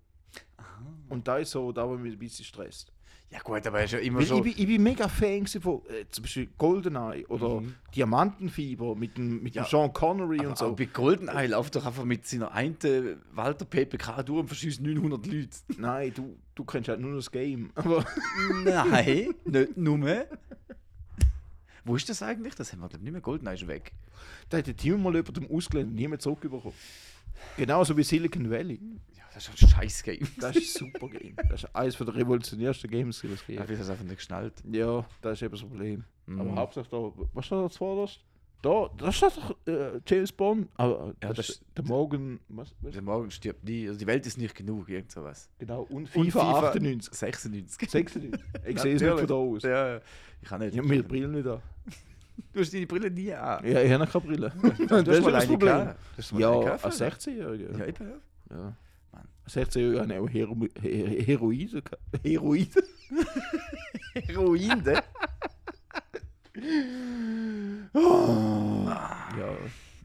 Und da ist so, da wo mich ein bisschen stresst. Ja gut, aber er ist ja immer Weil schon... ich, bin, ich bin mega Fan von äh, zum Beispiel Goldeneye oder Mhm. Diamantenfieber mit dem, mit Ja, dem Sean Connery aber und so. bei GoldenEye läuft doch einfach mit seiner einen Walter PPK durch und verschießt 900 Leute. Nein, du, du kennst halt nur das Game. Aber Nein, nicht nur. Wo ist das eigentlich? Das haben wir glaub, nicht mehr. GoldenEye ist weg. da hat der Team mal jemandem ausgelernt und niemand zurückbekommen. Genauso wie Silicon Valley. Ja, das ist ein scheiß Game. Das ist ein super Game. Das ist eines der revolutionärsten Games, die es Ja, gibt. ich habe einfach nicht geschnallt. Ja, das ist eben das Problem. Aber Mhm. hauptsächlich da, was steht da zuvorderst? Da, da steht doch äh, James Bond. Aber Ja, das, das- ist der Morgen, was, was? Der Morgen stirbt nie. Also die Welt ist nicht genug, irgend sowas. Genau, und Und FIFA, 98. 96. 96. Ich sehe es nicht von da aus. Ja, ich kann nicht. Ich habe die Brille nicht an. Du hast deine Brille nie an. Ja, ich habe noch keine Brille. Du das hast ist das Problem. Ja, als oder? 16-Jähriger. Ja, eben. ja. Mann. Als 16-Jähriger habe ich auch Hero He- Heroide gehabt. Heroide? Heroin, Ja.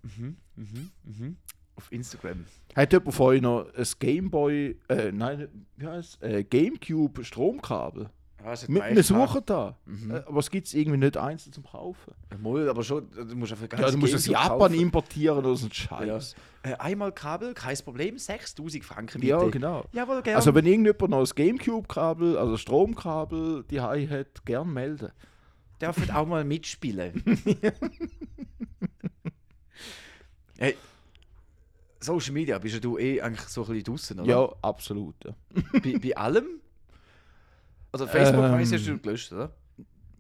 Mhm, mhm, mhm. Auf Instagram. Hat jemand von euch noch ein Gameboy, äh, nein, wie heißt? Äh, Gamecube Stromkabel? Wir gehabt. suchen da. Mhm. Äh, aber es gibt es irgendwie nicht einzeln zum Kaufen. Mal, aber schon, du musst einfach ganz Ja, du musst aus Japan kaufen. importieren oder so ein Scheiß. Äh, einmal Kabel, kein Problem, 6000 Franken. Ja, bitte. genau. Jawohl. Also wenn irgendjemand noch ein Gamecube-Kabel, also Stromkabel, die hat, gern melden. Dürfen auch mal mitspielen. hey, Social Media, bist du eh eigentlich so ein bisschen draußen, oder? Ja, absolut. Ja. Bei, bei allem? Also Facebook Ähm. weiss ich, hast du gelöscht, oder?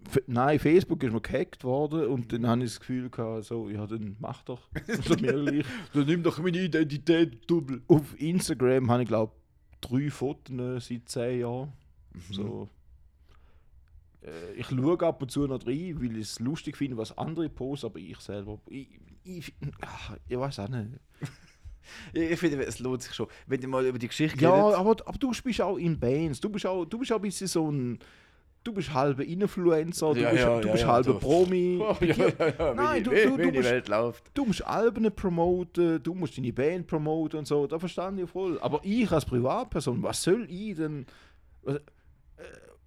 F Nein, Facebook ist mir gehackt worden und dann habe ich das Gefühl gehabt, so, ja, dann mach doch. So gleich. Dann nimm doch meine Identität doppelt. Auf Instagram habe ich, glaube drei Fotos seit zehn Jahren. Mhm. So. Äh, ich schaue ab und zu noch rein, weil ich es lustig finde, was andere posten, aber ich selber. Ich, ich, ach, ich weiß auch nicht. Ich, finde, es lohnt sich schon. Wenn ihr mal über die Geschichte Ja, redet- aber, aber du bist auch in Bands. Du bist auch, du bist auch ein bisschen so ein. Du bist halber Influencer, du Ja, bist, ja, du bist ja, halber du. Promi. Oh, Nein, du, du, du, musst, du musst Alben promoten, du musst deine Band promoten und so, da verstand ich voll. Aber ich als Privatperson, was soll ich denn?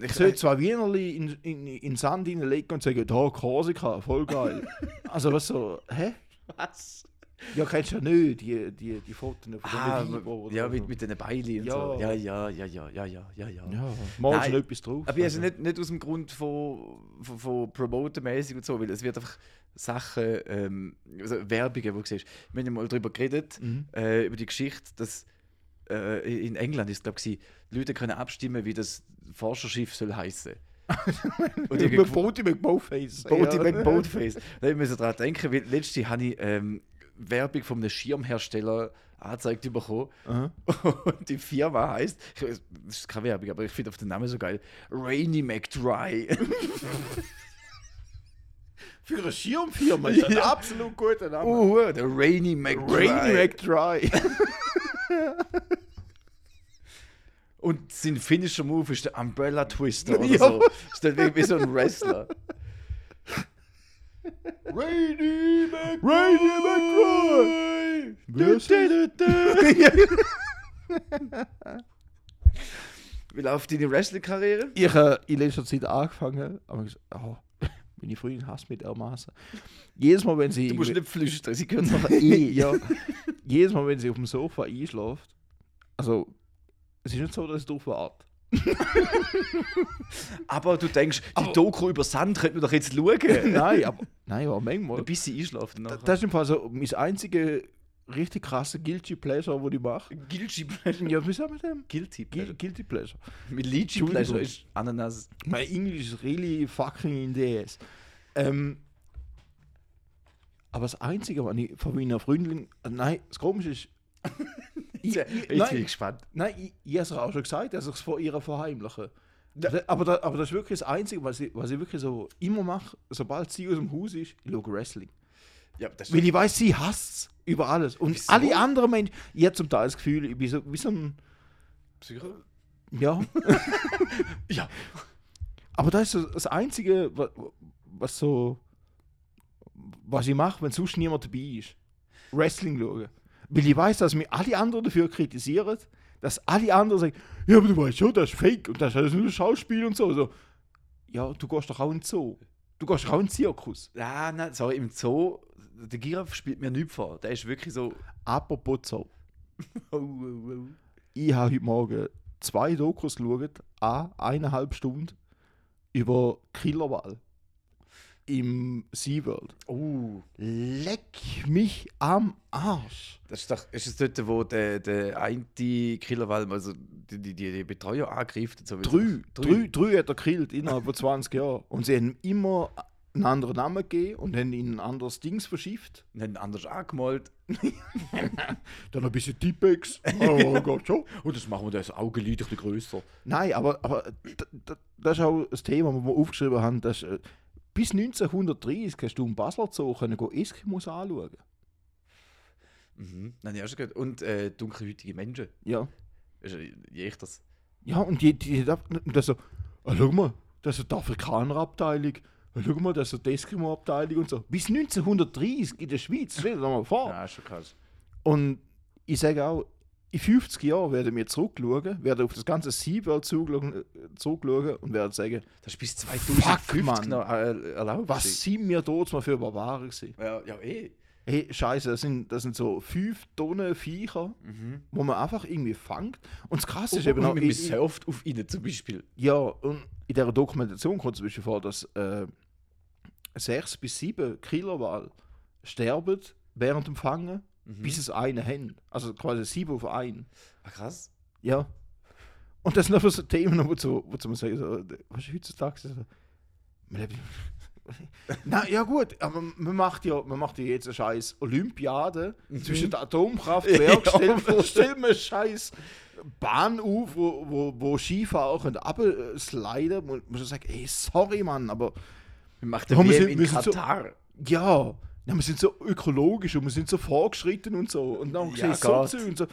Ich soll zwei Wienerli in, in, in den Sand hineinlegen und sagen, da Korsika, voll geil. also was so, hä? Was? Ja, kennst du ja nicht, die, die, die Fotos von Ah, den Weiber oder ja, mit, mit den Beinen und Ja. so. Ja, ja, ja, ja, ja, ja, ja, ja. Mal schon etwas drauf. Aber also nicht, nicht aus dem Grund von, von, von Promoten-mäßig und so, weil es wird einfach Sachen, ähm, also Werbungen, wo du siehst. Wir haben ja mal darüber geredet, Mhm. äh, über die Geschichte, dass äh, in England ist glaube ich, Leute können abstimmen, wie das Forscherschiff soll heißen. und ich mit Bowface. Boaty ja. mit Boatface. Da ich so daran denken, weil letztens habe ich ähm, Werbung von einem Schirmhersteller angezeigt bekommen. Aha. Und die Firma heißt, das ist keine Werbung, aber ich finde auf den Namen so geil, Rainy McDry. Für eine Schirmfirma ist das ein Ja. absolut guter Name. Uh, der Rainy McDry. Rainy McDry. Und sein finisher Move ist der Umbrella Twister oder Ja. so. Ist dann wie, so ein Wrestler. Rainy du. Wie läuft deine Wrestling-Karriere? ich habe in letzter Zeit angefangen, aber gesagt, oh, meine Freundin hasst mich dermaßen. Jedes Mal, wenn sie. Du musst nicht flüstern, sie können es eh. ja. Jedes Mal, wenn sie auf dem Sofa einschläft, also, es ist nicht so, dass sie drauf wartet. Aber du denkst, die Aber- Doku über Sand könnte man doch jetzt schauen. nein, aber, nein, aber manchmal. Bis sie einschlafen. Das ist im Fall so mein einziger richtig krasse Guilty Pleasure, den ich mache. Guilty Pleasure. Ja, wie sagen wir dem? Guilty Guil- Pleasure. Guilty Pleasure. Mit Lychee. Pleasure ist Ananas. My English is really fucking in the ass. Ähm, aber das Einzige, was ich von meiner Freundin. äh, Nein, das Komische ist. ich, ich, bin ich nein, gespannt. nein, ich, ich habe es auch schon gesagt, dass ich es vor ihr verheimliche. Da- Aber, da, aber das ist wirklich das Einzige, was ich, was ich wirklich so immer mache, sobald sie aus dem Haus ist, ich schaue Wrestling. Ja, Weil ich weiß, sie hasst es über alles. Und Wieso? alle anderen Menschen, ich habe zum Teil das Gefühl, ich bin so wie so ein. Psycho. Ja. Ja. Aber das ist so das Einzige, was, was so. Was ich mache, wenn sonst niemand dabei ist. Wrestling schauen. Weil ich weiß, dass mich alle anderen dafür kritisieren, dass alle anderen sagen, ja, aber du weißt schon, das ist fake und das ist nur ein Schauspiel und so. so. Ja, du gehst doch auch in den Zoo. Du gehst doch auch in den Zirkus. Ja, nein, sorry, im Zoo, der Giraffe spielt mir nichts vor. Der ist wirklich so. Apropos. Oh, oh, oh. Ich habe heute Morgen zwei Dokus geschaut, an eineinhalb Stunden, über Killerwahl im SeaWorld. Oh, Leck mich am Arsch. das ist doch, ist es dort, wo der, der eine Killerwall, also die, die, die, Betreuer angreift? So Drei, drei, drei hat er gekillt innerhalb von 20 Jahren. Und sie haben immer einen anderen Namen gegeben und haben ihn ein anderes Dings verschifft. Und haben anders angemalt. Dann ein bisschen Tippex. Oh Gott, schon. Und das machen wir das Augenlid ein bisschen grösser. Nein, aber, aber das ist auch das Thema, das wir aufgeschrieben haben. Dass, äh, bis 1930 hast du im Basler Zoo können Eskimos anschauen. Mhm. Nein, ja, schon gut. Und äh, dunkelhäutige Menschen. Ja. Ist, äh, je ich das. Ja, und die, die, die das so, ah, schau mal, das ist die Afrikaner-Abteilung. Ah, schau mal, das ist die Eskimo-Abteilung und so. Bis 1930 in der Schweiz, stell dir das mal vor. Ja, ist schon krass. Und ich sage auch, in 50 Jahren werden wir zurückschauen, werden auf das ganze SeaWorld zurückschauen zurückschauen und werden sagen, Das ist bis Fuck, 2050 Mann. noch äh, erlaubt. was sind wir dort mal für Barbaren gewesen? Ja, ja, eh. Hey, scheiße, das sind, das sind so 5 Tonnen Viecher, Mhm. wo man einfach irgendwie fängt. Und das Krasse ist Und eben auch, man surft auf ihnen zum Beispiel. Ja, und in dieser Dokumentation kommt zum Beispiel vor, dass äh, sechs bis sieben Killerwal sterben während dem Fangen, Mhm. bis es einen haben. Also quasi sieben auf einen. Ah, krass. Ja. Und das sind einfach so Themen, wo du, wo du mal sagst, so, was ist heutzutage so, Man lebt- Na ja gut, aber man macht ja, man macht ja jetzt eine scheiß Olympiade zwischen der Atomkraftwerk, Ja. stell, stell mir eine scheiß Bahn auf, wo, wo, wo Skifahrer können absliden, muss man sagen, ey, sorry Mann, aber Wir machen Ja, wir sind- in wir sind so- Katar. ja, ja, wir sind so ökologisch und wir sind so vorgeschritten und so. Und dann Ja, ja, so und so.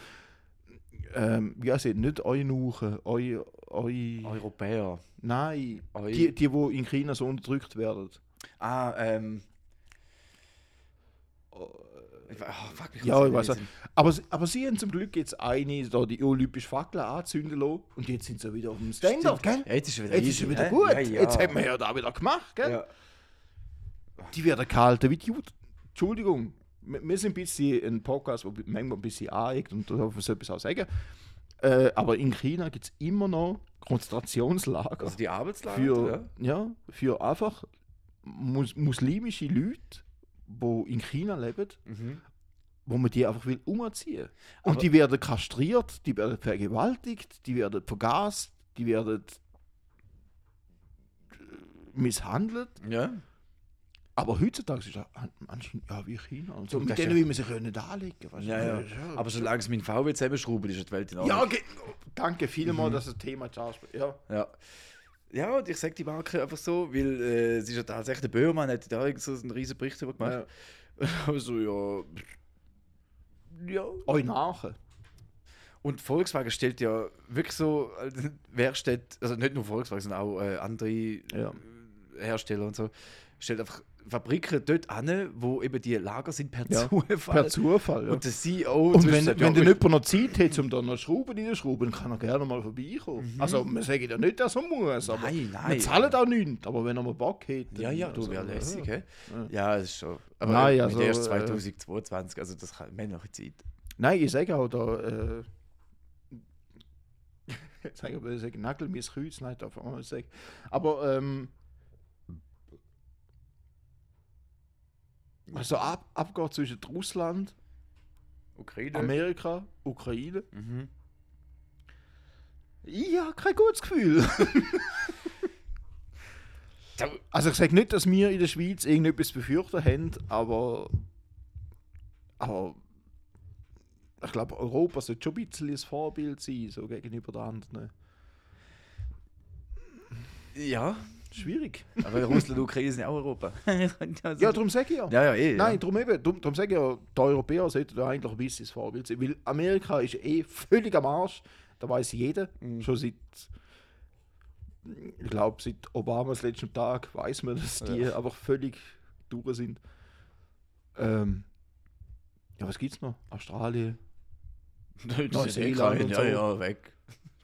Ähm, heißt es? Nicht Eunuchen, Eu, Eu, Europäer. Nein, Eu- die, die, die in China so unterdrückt werden. Ah, ähm. Ich, oh, fuck, ich Ja, ich weiß. nicht. Aber, sie- aber sie haben zum Glück jetzt eine, da die olympische Fackel anzünden lassen und jetzt sind sie wieder auf dem Standard, gell? Ja, jetzt ist wieder, Jetzt ist easy, es wieder hä? gut. Ja, ja. Jetzt haben wir ja da wieder gemacht, gell? Die werden gehalten wie die Juden. Entschuldigung. Wir sind ein bisschen ein Podcast, der manchmal ein bisschen aneckt und da darf man so etwas auch sagen. Äh, aber in China gibt es immer noch Konzentrationslager Also die Arbeitslager. für, ja, für einfach mus muslimische Leute, die in China leben, Mhm. wo man die einfach will umziehen. Und Aber- die werden kastriert, die werden vergewaltigt, die werden vergast, die werden äh, misshandelt. Ja. Aber heutzutage ist anscheinend ja, wie China. Und so. Und Mit denen ja- will man sich ja nicht anlegen. weißt du? Ja, ja. Aber solange es mein VW zusammenschrauben, ist die Welt in Ordnung. ja ge- danke vielmals, dass das Thema anspricht. Ja. Ja. Ja, und ich sage die Marke einfach so, weil äh, es ist ja tatsächlich der Böhmermann hat da so einen riesen Bericht darüber gemacht. Aber so, ja. Ja. Euch nachher. Und Volkswagen stellt ja wirklich so äh, Werkstätte, also nicht nur Volkswagen, sondern auch äh, andere Ja. Hersteller und so, stellt einfach Fabriken dort an, wo eben die Lager sind per Ja, Zufall. Per Zufall. Ja. Und der CEO Und wenn, sagt, wenn ja, jemand noch Zeit hat, um da noch Schrauben reinzuschrauben, dann kann er gerne mal vorbeikommen. Also, wir sagen ja nicht, dass er muss, aber Nein, nein. wir zahlen auch nichts. Aber wenn er mal Bock hat. dann- Ja, ja, du also, wäre lässig, ja. Ja, das ist schon. Aber Nein, mit also, erst äh, 2022, also das kann, wir haben noch Zeit. Nein, ich sage auch da. Äh, ich sage aber, ich sage Nagel, mein Kreuz, nein, darf man nicht sagen. Aber, ähm. Also ab, abgeht zwischen Russland, Ukraine. Amerika, Ukraine. mhm. Ich habe kein gutes Gefühl. So, Also ich sage nicht, dass wir in der Schweiz irgendetwas befürchten haben, aber, aber ich glaube, Europa sollte schon ein bisschen ein Vorbild sein, so gegenüber den anderen. Ja, Schwierig. aber Russland und Ukraine sind ja auch Europa. also, Ja, darum sage ich ja. ja, ja, eh. Nein, ja. darum eben, darum, darum sage ich ja, die Europäer sollten da eigentlich ein bisschen das Vorbild sein, weil Amerika ist eh völlig am Arsch, da weiß jeder, Mhm. schon seit, ich glaube, seit Obamas letzten Tag weiß man, dass die Ja. einfach völlig durch sind. Ähm, ja, was gibt's noch? Australien? Ist Neuseeland eh ja, so. ja, weg.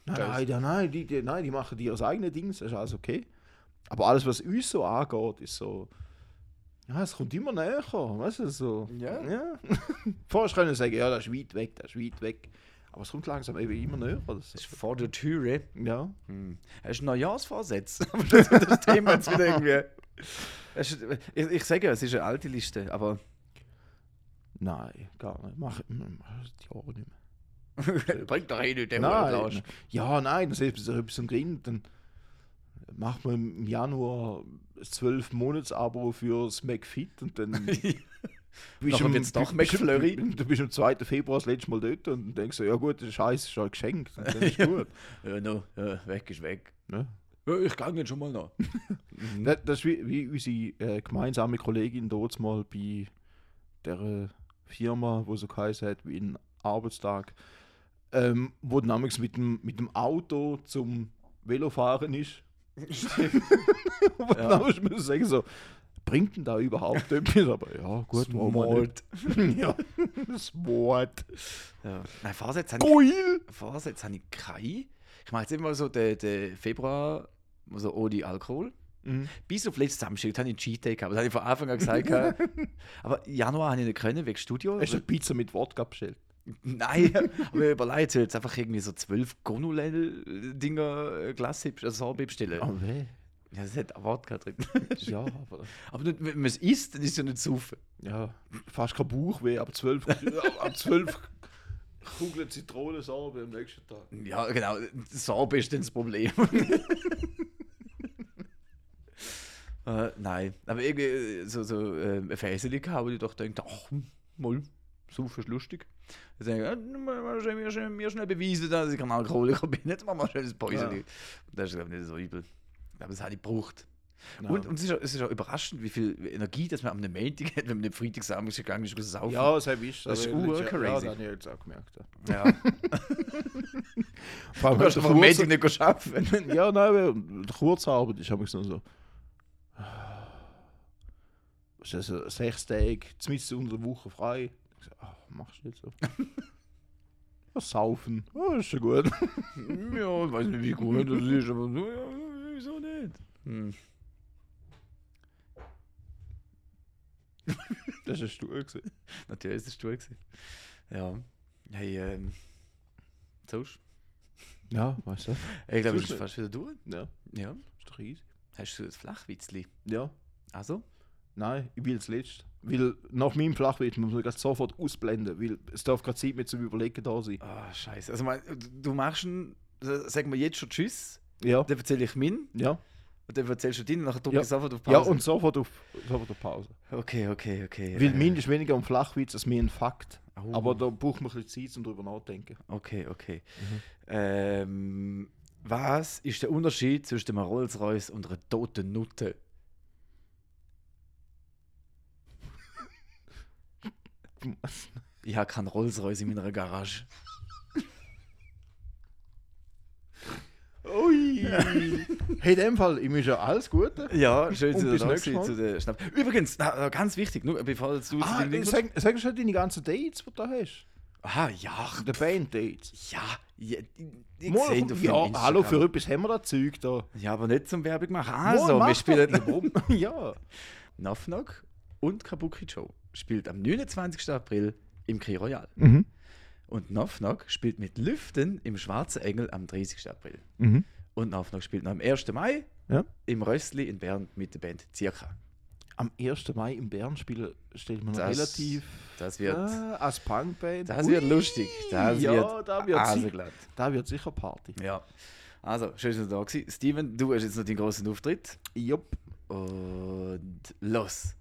Nein, nein, nein, die, die, nein, die machen die aus eigenen Dingen, das ist alles okay. Aber alles, was uns so angeht, ist so. Ja, es kommt immer näher, weißt du, so. Ja. ja. Vorher können sie sagen, ja, das ist weit weg, das ist weit weg. Aber es kommt langsam eben immer näher. Das ist vor der Türe. ja. Hm. Hast du Neujahrsvorsatz? Aber das, das Thema jetzt wieder irgendwie. Ist- Ich, ich sage ja, es ist eine alte Liste, aber Nein, gar nicht. Mach, mach die Jahre nicht mehr. bringt doch eh nicht, der Nein, ja, nein, das ist etwas zum Grin. Dann macht man im Januar ein 12 Monats Abo fürs McFit und dann bist Nachher wird's doch McFlurry. Du, bist am 2. Februar das letzte Mal dort und denkst so, ja gut, der Scheiß ist schon geschenkt. Und dann ist gut. Ja, no, ja, weg ist weg. Ne? Ja, ich kann jetzt schon mal noch. Das, das ist wie, wie unsere äh, gemeinsame Kollegin dort mal bei der äh, Firma, wo so geheißen hat, wie ein Arbeitstag, ähm, wo dann mit dem, mit dem Auto zum Velofahren ist. Wo Ja. dann muss man sagen, so, bringt denn da überhaupt etwas? Aber ja, gut, nicht? ja, Wort. Ja. Nein, Vorsätze habe ich, Geil! Vorsätze habe ich keine. Ich mache jetzt immer so den, den Februar so ohne Alkohol. Mhm. Bis auf letzten Samstag habe ich einen Cheat Day gehabt. Das habe ich von Anfang an gesagt. Aber Januar habe ich nicht können, wegen Studio. Hast du eine Pizza mit Wodka bestellt? Nein, aber überlegt, jetzt einfach irgendwie so zwölf Gonulel-Dinger Glas, also Sorbet bestellen. Ah, weh. Ja, das hat Wodka drin. Ja, aber aber nicht, wenn man es isst, dann ist es ja nicht saufen. ja, fast kein Bauchweh, aber zwölf, ab zwölf Kugeln Zitronensorbe am nächsten Tag. Ja, genau. Sorbet ist dann das Problem. Äh, nein, aber irgendwie äh, so, so äh, ein Fäseli gehabt, wo ich doch denke, ach, hm, mal, so ist lustig. Mal schnell, mir, schnell, mir schnell beweisen, dass ich ein Alkoholiker bin. Jetzt machen wir schnell das Päuseli. Ja. Das ist, glaube ich, nicht so übel. Aber das habe ich gebraucht. Ja. Und, und es, ist auch, es ist auch überraschend, wie viel Energie das man am Montag hat, wenn man nicht Freitagsabend gegangen ist, saufen. Ja, das habe ich. Das ist ur ja, crazy. Ja, das habe ich jetzt auch gemerkt. Ja. Vor allem Du kannst am Montag nicht arbeiten. ja, nein, Kurzarbeit ist habe ich so. Ist also sechs Tage, zumindest unter der Woche frei. So, ach, machst du nicht so. Ja, saufen, oh, ist schon gut. ja, ich weiß nicht, wie gut das ist, aber so, ja, wieso nicht? Hm. Das ist du gesehen. Natürlich ist es stur gewesen. Ja. Hey, ähm. Sonst? Ja, weißt du? Ich glaube, es ist fast wieder durch. Ja, Ja. ist doch easy. Hast du das Flachwitzli? Ja, Also? Nein, ich will das letzte. Weil nach meinem Flachwitz muss man das sofort ausblenden, weil es darf keine Zeit mehr zum Überlegen da sein. Ah, scheiße. Also, mein, du machst einen, sagen wir jetzt schon Tschüss, Ja, dann erzähle ich min ja. und dann erzählst du und nachher drücke Ja. ich sofort auf Pause. Ja, und sofort auf, sofort auf Pause. Okay, okay, okay. Weil äh, mein ist weniger ein Flachwitz als mir ein Fakt. oh, Aber da braucht man ein bisschen Zeit, um darüber nachzudenken. Okay, okay. Mhm. Ähm, was ist der Unterschied zwischen einem Rolls-Royce und einer toten Nutte? Ich habe keinen Rolls-Royce in meiner Garage. Ui! hey, in dem Fall, ich wünsche dir alles Gute. Ja, schön, dass warst Mal. zu der Schnapp. Übrigens, na, ganz wichtig, nur bevor du Ah, den Link sag, sag schon deine ganzen Dates, die du da hast. Aha, ja, Die Band-Dates. ja, ja, ich, ich Mal, sehe auf ja, deinem hallo, für etwas haben wir da Zeug da. Ja, aber nicht zum Werbung machen. Mal, Also, mach wir spielen Ja, warum? ja. Knock und Kabuki Joe spielt am 29. April im Key Royal. Mhm. Und Knock Knock spielt mit Lüften im Schwarzen Engel am 30. April. Mhm. Und Knock Knock spielt noch am 1. Mai Ja. im Rössli in Bern mit der Band Circa. Am 1. Mai im Bern spielen stellt man Das relativ Das wird, ah, als Punkband. das Ui. wird lustig. Das ja, wird da wird, also glatt. da wird sicher Party. Ja. Also, schön, dass du da warst. Steven, du hast jetzt noch den großen Auftritt. Jupp. Und los.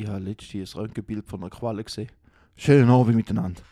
Ich habe letztens ein Röntgenbild von einer Qualle gesehen. Schönen Abend miteinander.